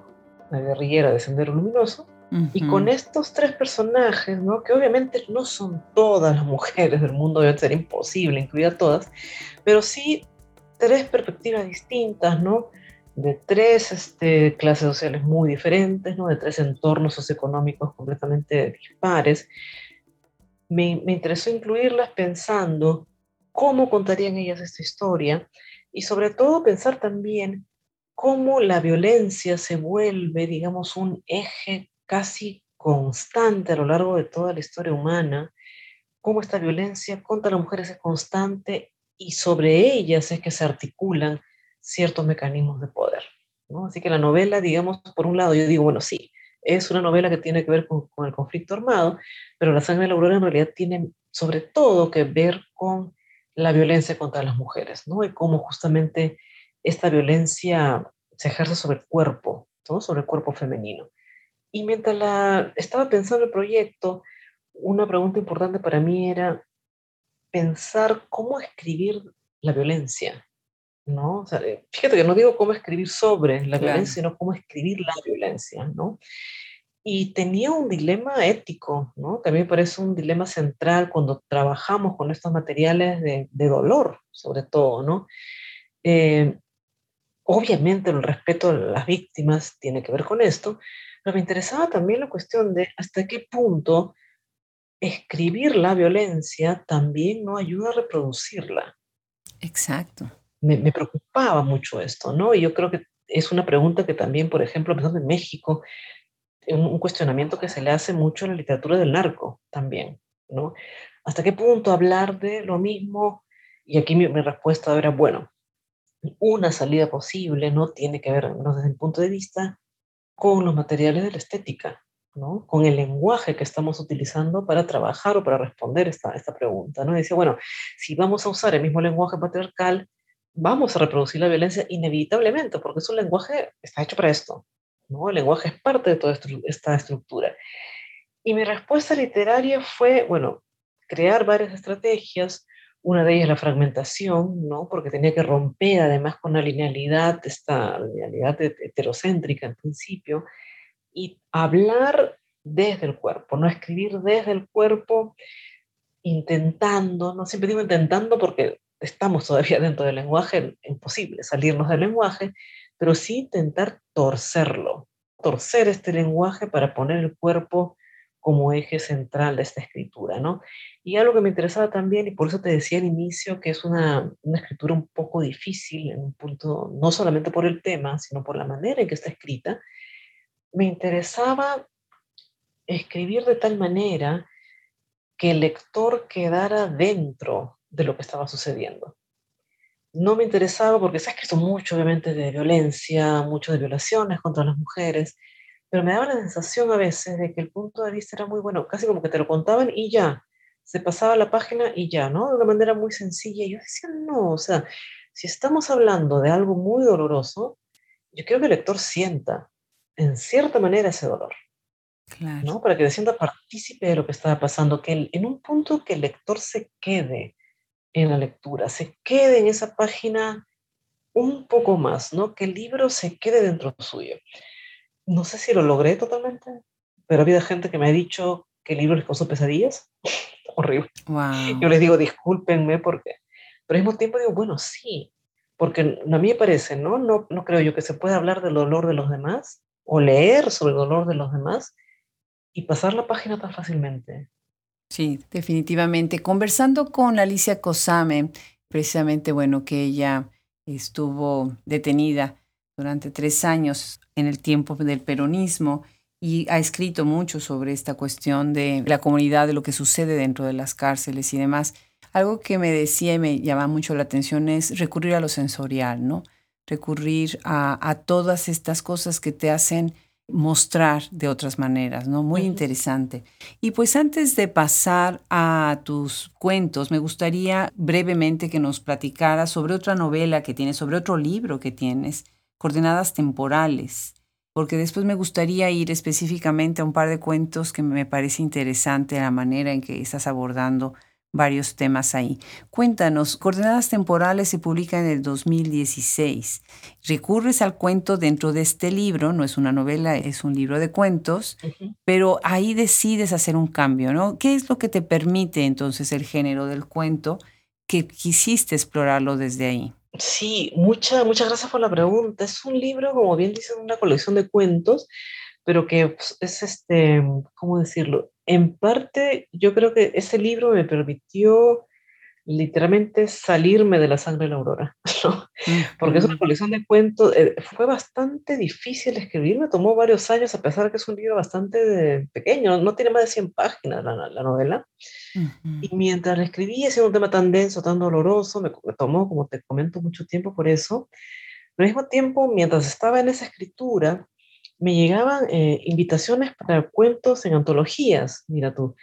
la guerrillera de Sendero Luminoso, y con estos tres personajes, ¿no? que obviamente no son todas las mujeres del mundo, debe ser imposible incluir a todas, pero sí tres perspectivas distintas, ¿no? De tres este, clases sociales muy diferentes, ¿no? de tres entornos socioeconómicos completamente dispares. Me, me interesó incluirlas pensando cómo contarían ellas esta historia y sobre todo pensar también cómo la violencia se vuelve, digamos, un eje casi constante a lo largo de toda la historia humana, cómo esta violencia contra las mujeres es constante y sobre ellas es que se articulan ciertos mecanismos de poder. ¿no? Así que la novela, digamos, por un lado yo digo, bueno, sí, es una novela que tiene que ver con, con el conflicto armado, pero La sangre de la aurora en realidad tiene sobre todo que ver con la violencia contra las mujeres, ¿no? Y cómo justamente esta violencia se ejerce sobre el cuerpo, ¿no? Sobre el cuerpo femenino. Y mientras la, estaba pensando el proyecto, una pregunta importante para mí era pensar cómo escribir la violencia, ¿no? O sea, eh, fíjate que no digo cómo escribir sobre la violencia, sino cómo escribir la violencia, ¿no? Y tenía un dilema ético, ¿no? También parece un dilema central cuando trabajamos con estos materiales de, de dolor, sobre todo, ¿no? Eh, obviamente el respeto a las víctimas tiene que ver con esto, pero me interesaba también la cuestión de hasta qué punto escribir la violencia también no ayuda a reproducirla. Exacto. Me, me, preocupaba mucho esto, ¿no? Y yo creo que es una pregunta que también, por ejemplo, pensando en México, un, un cuestionamiento que se le hace mucho a la literatura del narco también, ¿no? ¿Hasta qué punto hablar de lo mismo? Y aquí mi, respuesta era, bueno, una salida posible no tiene que ver, menos desde el punto de vista con los materiales de la estética, ¿no? con el lenguaje que estamos utilizando para trabajar o para responder esta, esta pregunta. ¿no? dice, bueno, si vamos a usar el mismo lenguaje patriarcal, vamos a reproducir la violencia inevitablemente, porque es un lenguaje, está hecho para esto. ¿no? El lenguaje es parte de toda esta estructura. Y mi respuesta literaria fue, bueno, crear varias estrategias, una de ellas la fragmentación, ¿no? porque tenía que romper además con la linealidad, esta linealidad heterocéntrica en principio, y hablar desde el cuerpo, no escribir desde el cuerpo, intentando, no siempre digo intentando porque estamos todavía dentro del lenguaje, imposible salirnos del lenguaje, pero sí intentar torcerlo, torcer este lenguaje para poner el cuerpo como eje central de esta escritura, ¿no? Y algo que me interesaba también, y por eso te decía al inicio, que es una, una, escritura un poco difícil en un punto, no solamente por el tema, sino por la manera en que está escrita, me interesaba escribir de tal manera que el lector quedara dentro de lo que estaba sucediendo. No me interesaba porque se ha escrito mucho, obviamente, de violencia, mucho de violaciones contra las mujeres, pero me daba la sensación a veces de que el punto de vista era muy bueno, casi como que te lo contaban y ya, se pasaba la página y ya, ¿no? De una manera muy sencilla. Y yo decía, no, o sea, si estamos hablando de algo muy doloroso, yo quiero que el lector sienta, en cierta manera, ese dolor. Claro. ¿no? Para que se sienta partícipe de lo que estaba pasando, que el, en un punto que el lector se quede en la lectura, se quede en esa página un poco más, ¿no? Que el libro se quede dentro suyo no sé si lo logré totalmente, pero ha habido gente que me ha dicho que el libro les causó pesadillas. Horrible. Yo les digo, discúlpenme, porque, pero al mismo tiempo digo, bueno, sí, porque a mí me parece, ¿no? No, no creo yo que se pueda hablar del dolor de los demás o leer sobre el dolor de los demás y pasar la página tan fácilmente. Sí, definitivamente. Conversando con Alicia Cosame, precisamente, bueno, que ella estuvo detenida durante tres años en el tiempo del peronismo y ha escrito mucho sobre esta cuestión de la comunidad, de lo que sucede dentro de las cárceles y demás. Algo que me decía y me llama mucho la atención es recurrir a lo sensorial, ¿no? Recurrir a, a todas estas cosas que te hacen mostrar de otras maneras, ¿no? Muy interesante. Y pues antes de pasar a tus cuentos, me gustaría brevemente que nos platicaras sobre otra novela que tienes, sobre otro libro que tienes, coordenadas temporales, porque después me gustaría ir específicamente a un par de cuentos que me parece interesante la manera en que estás abordando varios temas ahí. Cuéntanos, Coordenadas Temporales se publica en el 2016. Recurres al cuento dentro de este libro, no es una novela, es un libro de cuentos, uh -huh. pero ahí decides hacer un cambio, ¿no? ¿Qué es lo que te permite entonces el género del cuento que quisiste explorarlo desde ahí? Sí, mucha, muchas gracias por la pregunta. Es un libro, como bien dicen, una colección de cuentos, pero que pues, es este, ¿cómo decirlo? En parte, yo creo que ese libro me permitió literalmente salirme de la sangre de la aurora, ¿no? porque es una colección de cuentos, eh, fue bastante difícil escribir, me tomó varios años, a pesar de que es un libro bastante de, pequeño, no tiene más de 100 páginas la, la novela, uh -huh. y mientras la escribí, siendo un tema tan denso, tan doloroso, me, me tomó, como te comento, mucho tiempo por eso, pero al mismo tiempo, mientras estaba en esa escritura, me llegaban eh, invitaciones para cuentos en antologías, mira tú.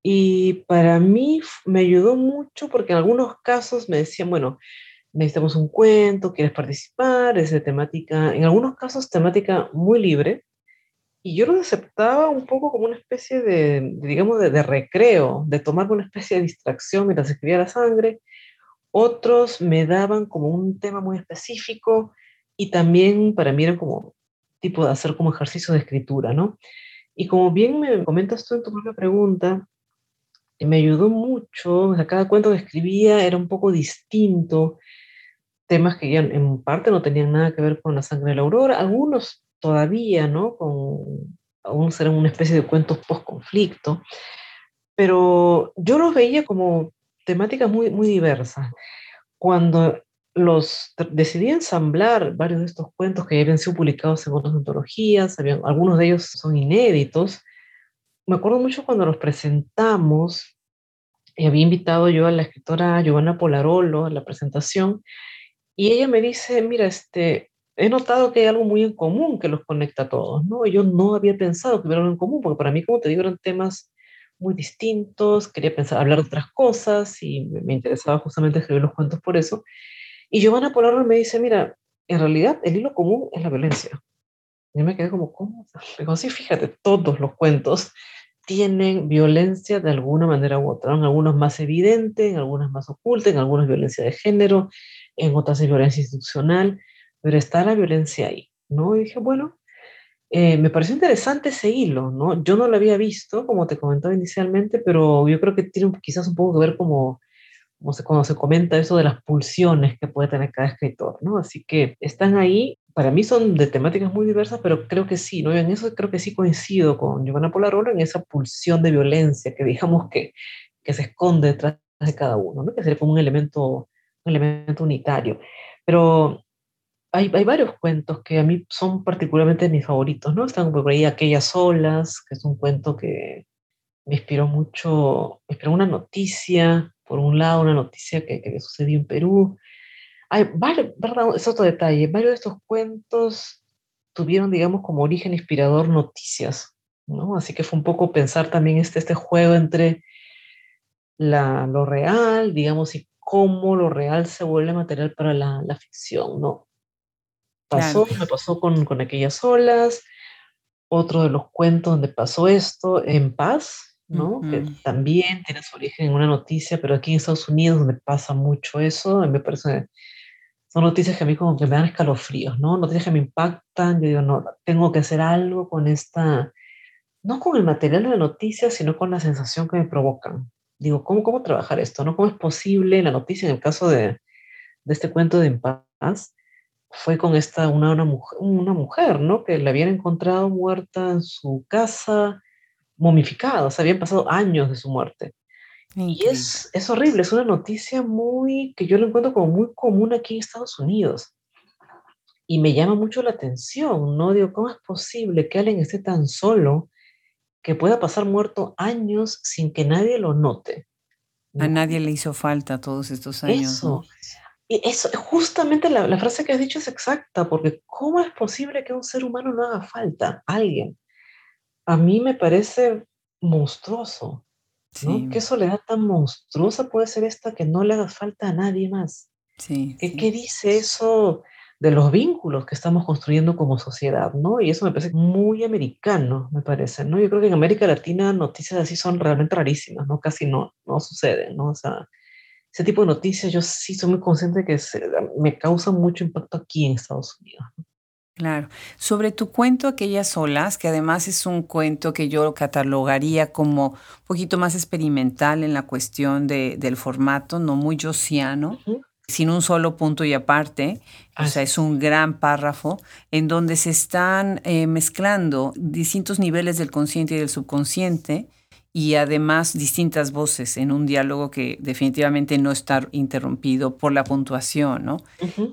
Y para mí me ayudó mucho porque en algunos casos me decían, bueno, necesitamos un cuento, quieres participar, es de temática, en algunos casos temática muy libre, y yo lo aceptaba un poco como una especie de, digamos, de, de, recreo, de tomar una especie de distracción mientras escribía la sangre. Otros me daban como un tema muy específico y también para mí era como tipo de hacer como ejercicio de escritura, ¿no? Y como bien me comentas tú en tu propia pregunta, me ayudó mucho, o sea, cada cuento que escribía era un poco distinto, temas que ya en parte no tenían nada que ver con la sangre de la aurora, algunos todavía, ¿no? Con, aún serán una especie de cuentos post-conflicto, pero yo los veía como temáticas muy, muy diversas. Cuando los decidí ensamblar varios de estos cuentos que habían sido publicados en otras antologías, habían, algunos de ellos son inéditos. Me acuerdo mucho cuando los presentamos, y había invitado yo a la escritora Giovanna Polarolo a la presentación, y ella me dice, mira, este, he notado que hay algo muy en común que los conecta a todos, ¿no? Yo no había pensado que hubiera algo en común, porque para mí, como te digo, eran temas muy distintos, quería pensar, hablar de otras cosas y me interesaba justamente escribir los cuentos por eso. Y Giovanna Polarro me dice, mira, en realidad el hilo común es la violencia. Yo me quedé como, ¿cómo? Digo, sí, fíjate, todos los cuentos tienen violencia de alguna manera u otra, en algunos más evidente, en algunos más oculta, en algunos violencia de género, en otras violencia institucional, pero está la violencia ahí, ¿no? Y dije, bueno, eh, me pareció interesante ese hilo, ¿no? Yo no lo había visto, como te comentaba inicialmente, pero yo creo que tiene quizás un poco que ver como como se, cuando se comenta eso de las pulsiones que puede tener cada escritor, ¿no? Así que están ahí, para mí son de temáticas muy diversas, pero creo que sí, ¿no? Y en eso creo que sí coincido con Giovanna Polarolo, en esa pulsión de violencia que digamos que, que se esconde detrás de cada uno, ¿no? Que sería como un elemento, un elemento unitario. Pero hay, hay, varios cuentos que a mí son particularmente mis favoritos, ¿no? Están por ahí Aquellas olas, que es un cuento que me inspiró mucho, me inspiró una noticia por un lado, una noticia que, que sucedió en Perú. Hay varios. Es otro detalle, varios de estos cuentos tuvieron, digamos, como origen inspirador noticias, ¿no? Así que fue un poco pensar también este, este juego entre la, lo real, digamos, y cómo lo real se vuelve material para la, la ficción, ¿no? Pasó, me pasó con, con aquellas olas, otro de los cuentos donde pasó esto, En Paz, ¿no? Que también tiene su origen en una noticia, pero aquí en Estados Unidos, donde pasa mucho eso, me parece, son noticias que a mí como que me dan escalofríos, ¿no? Noticias que me impactan, yo digo, no, tengo que hacer algo con esta, no con el material de la noticia, sino con la sensación que me provocan. Digo, ¿cómo, cómo trabajar esto, no? ¿Cómo es posible la noticia, en el caso de, de este cuento de En Paz, fue con esta, una, una, mujer, una mujer, ¿no? Que la habían encontrado muerta en su casa, momificados, habían pasado años de su muerte. Y es, es horrible, es una noticia muy, que yo lo encuentro como muy común aquí en Estados Unidos. Y me llama mucho la atención, ¿no? Digo, ¿cómo es posible que alguien esté tan solo que pueda pasar muerto años sin que nadie lo note? A nadie le hizo falta todos estos años. Eso. Y eso, justamente la, la, frase que has dicho es exacta, porque ¿cómo es posible que un ser humano no haga falta? Alguien a mí me parece monstruoso. ¿no? ¿Qué soledad tan monstruosa puede ser esta que no le haga falta a nadie más? Sí, ¿Qué, ¿Qué, dice eso de los vínculos que estamos construyendo como sociedad? ¿no? Y eso me parece muy americano, me parece. ¿no? Yo creo que en América Latina noticias así son realmente rarísimas, ¿no? casi no, no suceden. ¿no? O sea, ese tipo de noticias yo sí soy muy consciente que se, me causan mucho impacto aquí en Estados Unidos. ¿no? Claro. Sobre tu cuento Aquellas olas, que además es un cuento que yo catalogaría como un poquito más experimental en la cuestión de, del formato, no muy josiano, sin un solo punto y aparte. O sea, es un gran párrafo en donde se están eh, mezclando distintos niveles del consciente y del subconsciente y además distintas voces en un diálogo que definitivamente no está interrumpido por la puntuación, ¿no?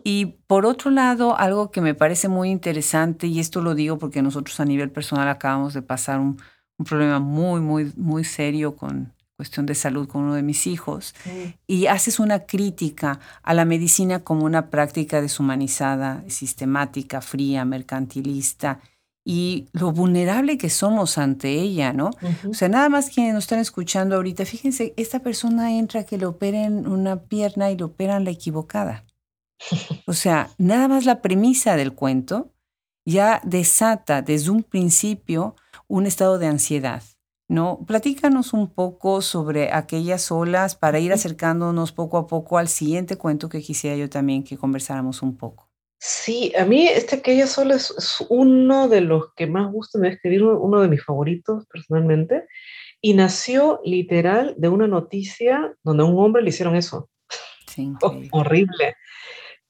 Y por otro lado, algo que me parece muy interesante, y esto lo digo porque nosotros a nivel personal acabamos de pasar un, un problema muy, muy, muy serio con cuestión de salud con uno de mis hijos, y haces una crítica a la medicina como una práctica deshumanizada, sistemática, fría, mercantilista, y lo vulnerable que somos ante ella, ¿no? O sea, nada más quienes nos están escuchando ahorita, fíjense, esta persona entra que le operen una pierna y le operan la equivocada. O sea, nada más la premisa del cuento ya desata desde un principio un estado de ansiedad. ¿no? Platícanos un poco sobre aquellas olas para ir acercándonos poco a poco al siguiente cuento que quisiera yo también que conversáramos un poco. Sí, a mí este Aquella Sola es, uno de los que más gusta me escribir, uno de mis favoritos personalmente, y nació literal de una noticia donde a un hombre le hicieron eso. Sí, horrible.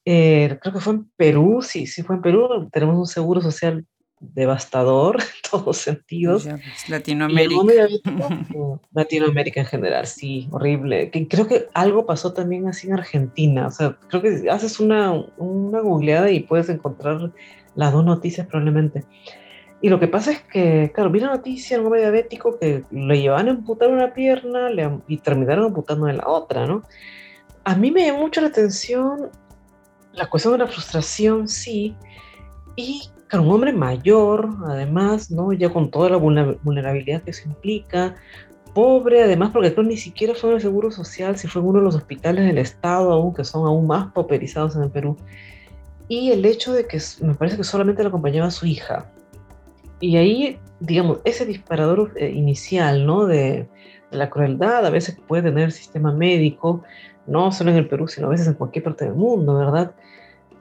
Eh, creo que fue en Perú, sí, sí fue en Perú. Tenemos un seguro social devastador en todos sentidos. Pues, Latinoamérica. Latinoamérica en general, sí, horrible. Que creo que algo pasó también así en Argentina. O sea, creo que haces una, una googleada y puedes encontrar las dos noticias probablemente. Y lo que pasa es que, claro, vi la noticia de un hombre diabético que le llevaban a amputar una pierna y terminaron amputando en la otra, ¿no? A mí me llamó mucho la atención la cuestión de la frustración, sí, y claro, un hombre mayor, además, ¿no? Ya con toda la vulnerabilidad que eso implica, pobre, además, porque creo ni siquiera fue en el Seguro Social, si fue en uno de los hospitales del Estado, aún que son aún más pauperizados en el Perú. Y el hecho de que me parece que solamente le acompañaba su hija. Y ahí, digamos, ese disparador eh, inicial, ¿no? De, de, la crueldad, a veces puede tener el sistema médico, no solo en el Perú, sino a veces en cualquier parte del mundo, ¿verdad?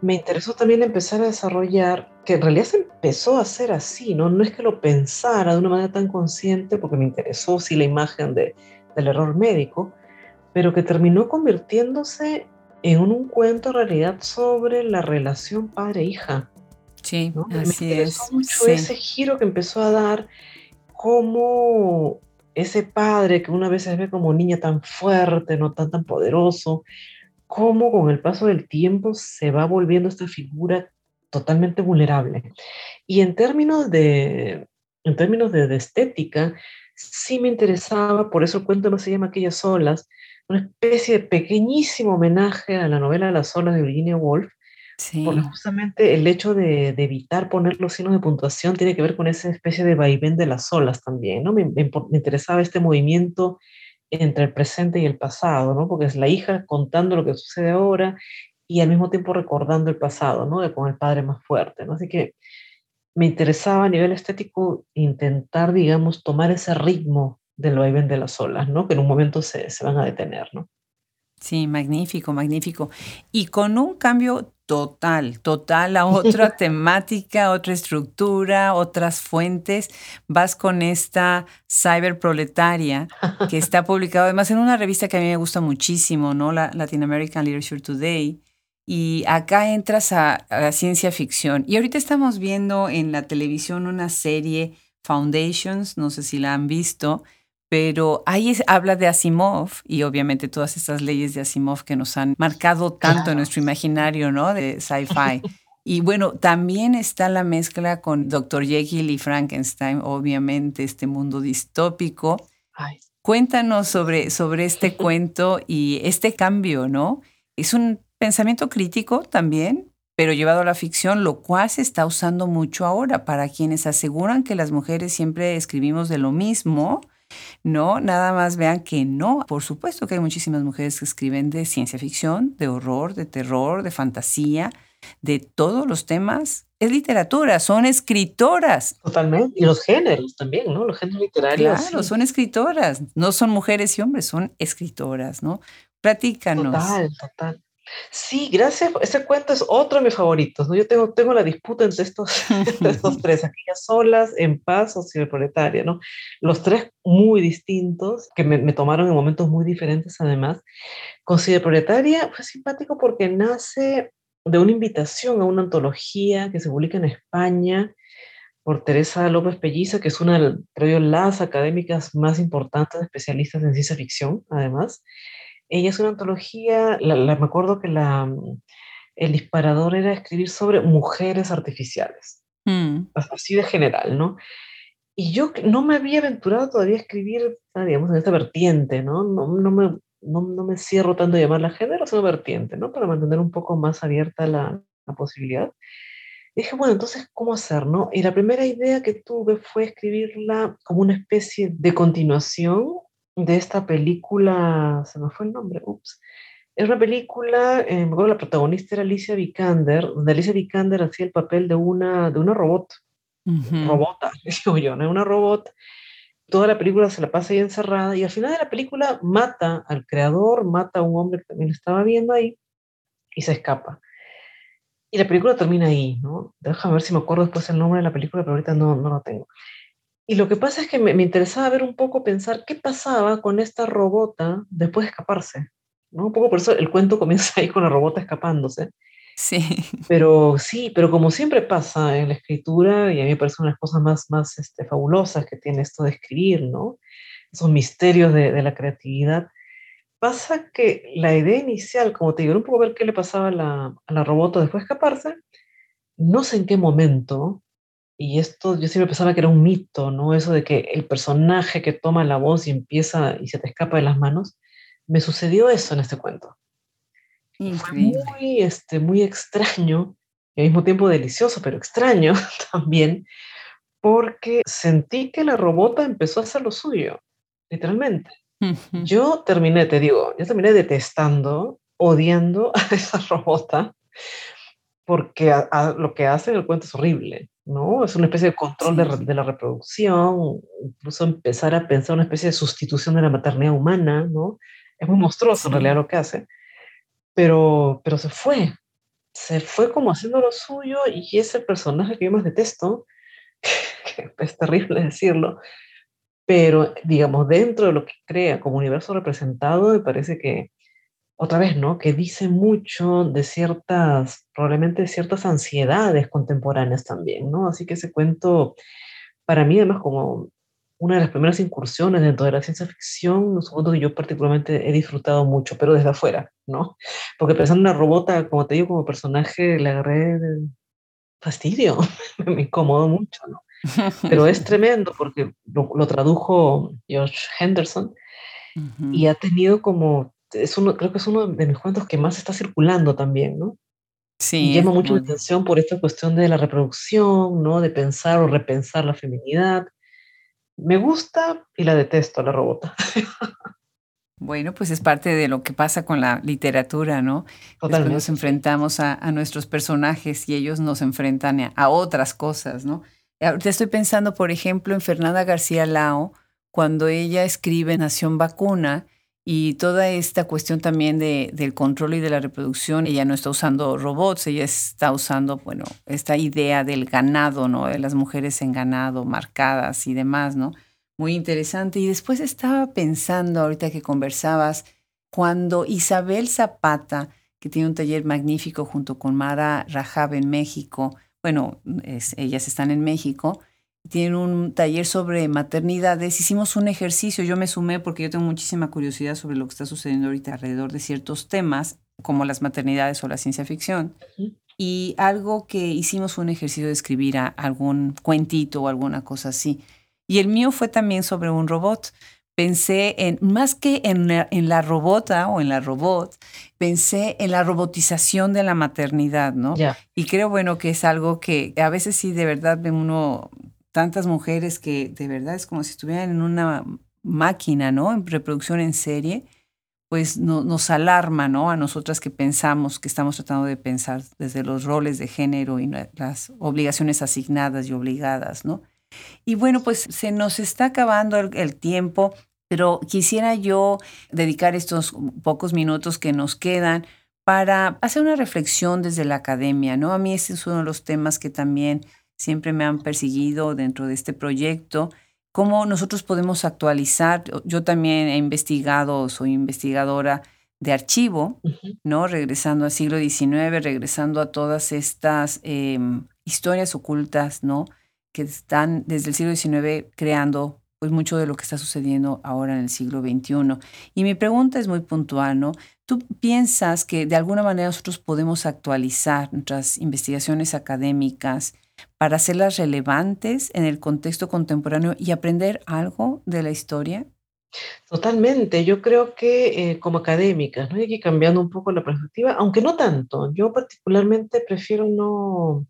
Me interesó también empezar a desarrollar, que en realidad se empezó a hacer así, ¿no? No es que lo pensara de una manera tan consciente, porque me interesó sí la imagen de, del error médico, pero que terminó convirtiéndose en un, cuento en realidad sobre la relación padre-hija. Sí, así me interesó mucho ese giro que empezó a dar, cómo ese padre que una vez se ve como niña tan fuerte, no tan, tan poderoso, cómo con el paso del tiempo se va volviendo esta figura totalmente vulnerable. Y en términos de, en términos de, estética, sí me interesaba, por eso el cuento no se llama Aquellas olas, una especie de pequeñísimo homenaje a la novela Las olas de Virginia Woolf, porque justamente el hecho de, evitar poner los signos de puntuación tiene que ver con esa especie de vaivén de las olas también, ¿no? Me, interesaba este movimiento entre el presente y el pasado, ¿no? Porque es la hija contando lo que sucede ahora y al mismo tiempo recordando el pasado, ¿no? con el padre más fuerte, ¿no? Así que me interesaba a nivel estético intentar, digamos, tomar ese ritmo del vaivén de las olas, ¿no? Que en un momento se, se van a detener, ¿no? Sí, magnífico, magnífico. Y con un cambio total, total a otra temática, otra estructura, otras fuentes. Vas con esta cyberproletaria que está publicado además en una revista que a mí me gusta muchísimo, ¿no? La Latin American Literature Today. Y acá entras a, a la ciencia ficción. Y ahorita estamos viendo en la televisión una serie, Foundations, no sé si la han visto, pero ahí habla de Asimov y obviamente todas estas leyes de Asimov que nos han marcado tanto en nuestro imaginario, ¿no? De sci-fi. Y bueno, también está la mezcla con Dr. Jekyll y Frankenstein, obviamente, este mundo distópico. Cuéntanos sobre, sobre este cuento y este cambio, ¿no? Es un pensamiento crítico también, pero llevado a la ficción, lo cual se está usando mucho ahora para quienes aseguran que las mujeres siempre escribimos de lo mismo no, nada más vean que no. Por supuesto que hay muchísimas mujeres que escriben de ciencia ficción, de horror, de terror, de fantasía, de todos los temas. Es literatura, son escritoras. Totalmente. Y los géneros también, ¿no? Los géneros literarios. Claro, son escritoras. No son mujeres y hombres, son escritoras, ¿no? Platícanos. Total, total. Sí, gracias. Ese cuento es otro de mis favoritos. ¿no? Yo tengo, tengo la disputa entre estos, estos tres, aquellas solas, en paz o ciberproletaria, ¿no? Los tres muy distintos, que me, me, tomaron en momentos muy diferentes además. Con ciberproletaria fue simpático porque nace de una invitación a una antología que se publica en España por Teresa López Pelliza, que es una de las académicas más importantes especialistas en ciencia ficción, además. Ella es una antología, la, me acuerdo que la, el disparador era escribir sobre mujeres artificiales, mm. así de general, ¿no? Y yo no me había aventurado todavía a escribir, ah, digamos, en esta vertiente, ¿no? No, no, me, no, no me cierro tanto a llamarla género, sino vertiente, ¿no? Para mantener un poco más abierta la, la posibilidad. dije, bueno, entonces, ¿cómo hacer? No? Y la primera idea que tuve fue escribirla como una especie de continuación de esta película, se me fue el nombre, ups. Es una película, eh, me acuerdo la protagonista era Alicia Vikander, donde Alicia Vikander hacía el papel de una, de una robot, robota, digo yo, ¿no? Una robot. Toda la película se la pasa ahí encerrada y al final de la película mata al creador, mata a un hombre que también estaba viendo ahí y se escapa. Y la película termina ahí, ¿no? Déjame ver si me acuerdo después el nombre de la película, pero ahorita no, no lo tengo. Y lo que pasa es que me, me, interesaba ver un poco, pensar qué pasaba con esta robota después de escaparse, ¿no? Un poco por eso el cuento comienza ahí con la robota escapándose. Sí. Pero sí, pero como siempre pasa en la escritura, y a mí me parece una de las cosas más, más este, fabulosas que tiene esto de escribir, ¿no? Esos misterios de, de la creatividad. Pasa que la idea inicial, como te digo, un poco ver qué le pasaba a la, a la robota después de escaparse, no sé en qué momento, y esto yo siempre pensaba que era un mito, ¿no? Eso de que el personaje que toma la voz y empieza y se te escapa de las manos, me sucedió eso en este cuento. Fue muy, este, muy extraño y al mismo tiempo delicioso, pero extraño también, porque sentí que la robota empezó a hacer lo suyo, literalmente. Yo terminé, te digo, yo terminé detestando, odiando a esa robota, porque lo que hace en el cuento es horrible, ¿no? Es una especie de control de, de, la reproducción, incluso empezar a pensar una especie de sustitución de la maternidad humana, ¿no? Es muy monstruoso sí. en realidad lo que hace, pero, pero se fue, se fue como haciendo lo suyo y ese personaje que yo más detesto, que es terrible decirlo, pero digamos, dentro de lo que crea como universo representado, me parece que, otra vez, ¿no? Que dice mucho de ciertas, probablemente ciertas ansiedades contemporáneas también, ¿no? Así que ese cuento, para mí además como una de las primeras incursiones dentro de la ciencia ficción, un segundo que yo particularmente he disfrutado mucho, pero desde afuera, ¿no? Porque pensando en una robota, como te digo, como personaje, le agarré fastidio, me incomodó mucho, ¿no? Pero es tremendo porque lo, lo tradujo Josh Henderson uh -huh. y ha tenido como, es uno, creo que es uno de mis cuentos que más está circulando también, ¿no? Sí. Y llama mucho la atención por esta cuestión de la reproducción, ¿no? De pensar o repensar la feminidad. Me gusta y la detesto, la robota. Bueno, pues es parte de lo que pasa con la literatura, ¿no? Totalmente. Después nos enfrentamos a, a, nuestros personajes y ellos nos enfrentan a, a otras cosas, ¿no? Ahorita estoy pensando, por ejemplo, en Fernanda García Lao, cuando ella escribe Nación Vacuna y toda esta cuestión también de, del control y de la reproducción. Ella no está usando robots, ella está usando, bueno, esta idea del ganado, ¿no? De las mujeres en ganado, marcadas y demás, ¿no? Muy interesante. Y después estaba pensando, ahorita que conversabas, cuando Isabel Zapata, que tiene un taller magnífico junto con Mara Rajab en México, bueno, ellas están en México, tienen un taller sobre maternidades. Hicimos un ejercicio, yo me sumé porque yo tengo muchísima curiosidad sobre lo que está sucediendo ahorita alrededor de ciertos temas, como las maternidades o la ciencia ficción. Uh -huh. Y algo que hicimos fue un ejercicio de escribir a algún cuentito o alguna cosa así. Y el mío fue también sobre un robot. Pensé en, más que en la, en la robota o en la robot, pensé en la robotización de la maternidad, ¿no? Yeah. Y creo, bueno, que es algo que a veces sí, de verdad, uno tantas mujeres que de verdad es como si estuvieran en una máquina, ¿no? En reproducción en serie, pues no, nos alarma, ¿no? A nosotras que pensamos, que estamos tratando de pensar desde los roles de género y las obligaciones asignadas y obligadas, ¿no? Y bueno, pues se nos está acabando el, el tiempo, pero quisiera yo dedicar estos pocos minutos que nos quedan para hacer una reflexión desde la academia, ¿no? A mí este es uno de los temas que también siempre me han perseguido dentro de este proyecto, cómo nosotros podemos actualizar. Yo también he investigado, soy investigadora de archivo, uh -huh. ¿no? Regresando al siglo XIX, regresando a todas estas eh, historias ocultas, ¿no? que están desde el siglo XIX creando pues mucho de lo que está sucediendo ahora en el siglo XXI. Y mi pregunta es muy puntual, ¿no? ¿Tú piensas que de alguna manera nosotros podemos actualizar nuestras investigaciones académicas para hacerlas relevantes en el contexto contemporáneo y aprender algo de la historia? Totalmente, yo creo que eh, como académicas, ¿no? hay que ir cambiando un poco la perspectiva, aunque no tanto. Yo particularmente prefiero no,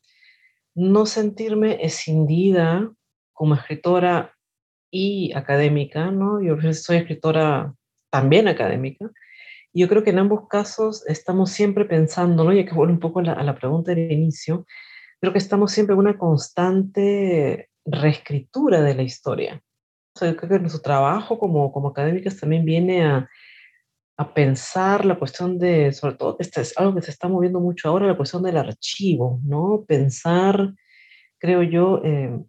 no sentirme escindida como escritora y académica, ¿no? Yo soy escritora también académica. Yo creo que en ambos casos estamos siempre pensando, ¿no? Y que vuelvo un poco a la, a la pregunta del inicio, creo que estamos siempre en una constante reescritura de la historia. O sea, yo creo que nuestro trabajo como, como académicas también viene a, a pensar la cuestión de, sobre todo, este es algo que se está moviendo mucho ahora, la cuestión del archivo, ¿no? Pensar, creo yo, eh,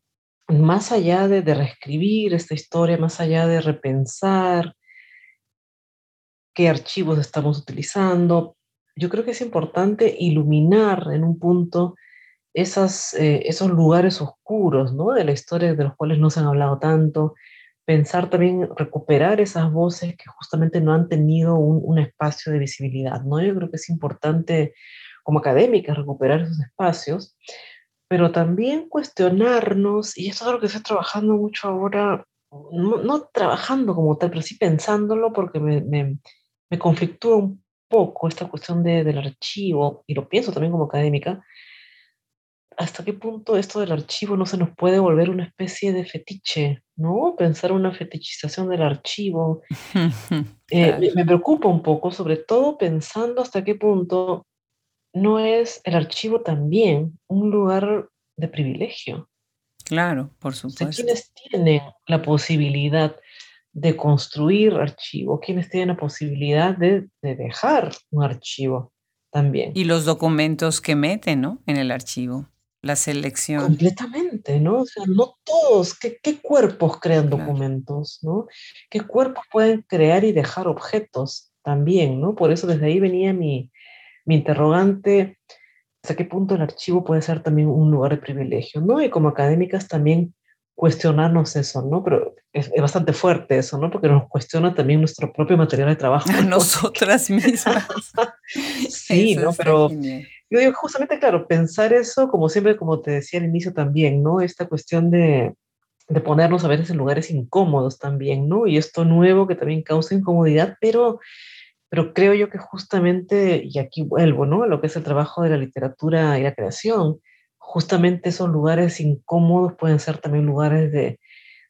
más allá de, de, reescribir esta historia, más allá de repensar qué archivos estamos utilizando, yo creo que es importante iluminar en un punto esas, eh, esos lugares oscuros ¿no? de la historia de los cuales no se han hablado tanto, pensar también, recuperar esas voces que justamente no han tenido un, un, espacio de visibilidad, ¿no? Yo creo que es importante como académicas recuperar esos espacios, pero también cuestionarnos, y eso es algo que estoy trabajando mucho ahora, no, no trabajando como tal, pero sí pensándolo porque me, me, me conflictúa un poco esta cuestión de, del archivo, y lo pienso también como académica, hasta qué punto esto del archivo no se nos puede volver una especie de fetiche, ¿no? Pensar una fetichización del archivo. Eh, claro. me, me, preocupa un poco, sobre todo pensando hasta qué punto no es el archivo también un lugar de privilegio. Claro, por supuesto. O sea, ¿Quiénes tienen la posibilidad de construir archivo? ¿Quiénes tienen la posibilidad de, de dejar un archivo también? Y los documentos que meten, ¿no? En el archivo la selección. Completamente, ¿no? O sea, no todos, ¿qué, qué cuerpos crean claro. documentos, ¿no? ¿Qué cuerpos pueden crear y dejar objetos también, ¿no? Por eso desde ahí venía mi, mi interrogante, ¿hasta qué punto el archivo puede ser también un lugar de privilegio, ¿no? Y como académicas también cuestionarnos eso, ¿no? Pero es, es, bastante fuerte eso, ¿no? Porque nos cuestiona también nuestro propio material de trabajo. A nosotras mismas. sí, eso ¿no? Pero genial. Yo digo, justamente, claro, pensar eso, como siempre, como te decía al inicio también, ¿no? Esta cuestión de, de ponernos a veces en lugares incómodos también, ¿no? Y esto nuevo que también causa incomodidad, pero, pero creo yo que justamente, y aquí vuelvo, ¿no? A lo que es el trabajo de la literatura y la creación, justamente esos lugares incómodos pueden ser también lugares de,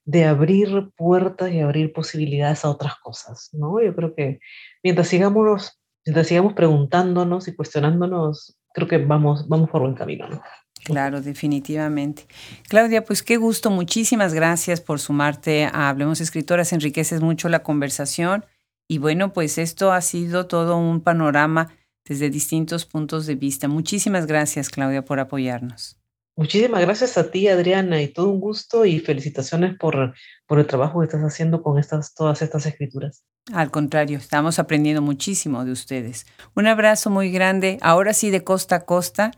de abrir puertas y abrir posibilidades a otras cosas, ¿no? Yo creo que mientras sigamos, mientras sigamos preguntándonos y cuestionándonos, creo que vamos, vamos por buen camino, ¿no? Claro, definitivamente. Claudia, pues qué gusto, muchísimas gracias por sumarte a Hablemos Escritoras, enriqueces mucho la conversación y bueno, pues esto ha sido todo un panorama desde distintos puntos de vista. Muchísimas gracias, Claudia, por apoyarnos. Muchísimas gracias a ti, Adriana, y todo un gusto y felicitaciones por, por el trabajo que estás haciendo con estas, todas estas escrituras. Al contrario, estamos aprendiendo muchísimo de ustedes. Un abrazo muy grande, ahora sí de costa a costa,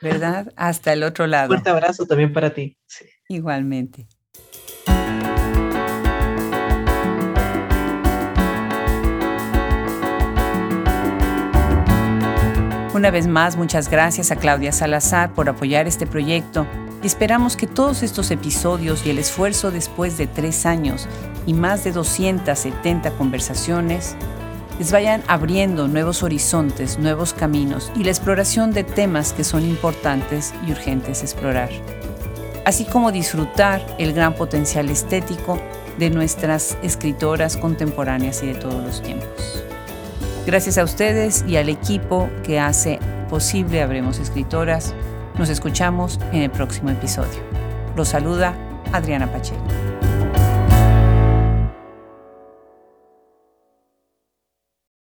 ¿verdad? Hasta el otro lado. Un fuerte abrazo también para ti. Sí. Igualmente. Una vez más, muchas gracias a Claudia Salazar por apoyar este proyecto y esperamos que todos estos episodios y el esfuerzo después de tres años y más de 270 conversaciones les vayan abriendo nuevos horizontes, nuevos caminos y la exploración de temas que son importantes y urgentes explorar, así como disfrutar el gran potencial estético de nuestras escritoras contemporáneas y de todos los tiempos. Gracias a ustedes y al equipo que hace posible Habremos Escritoras. Nos escuchamos en el próximo episodio. Los saluda Adriana Pacheco.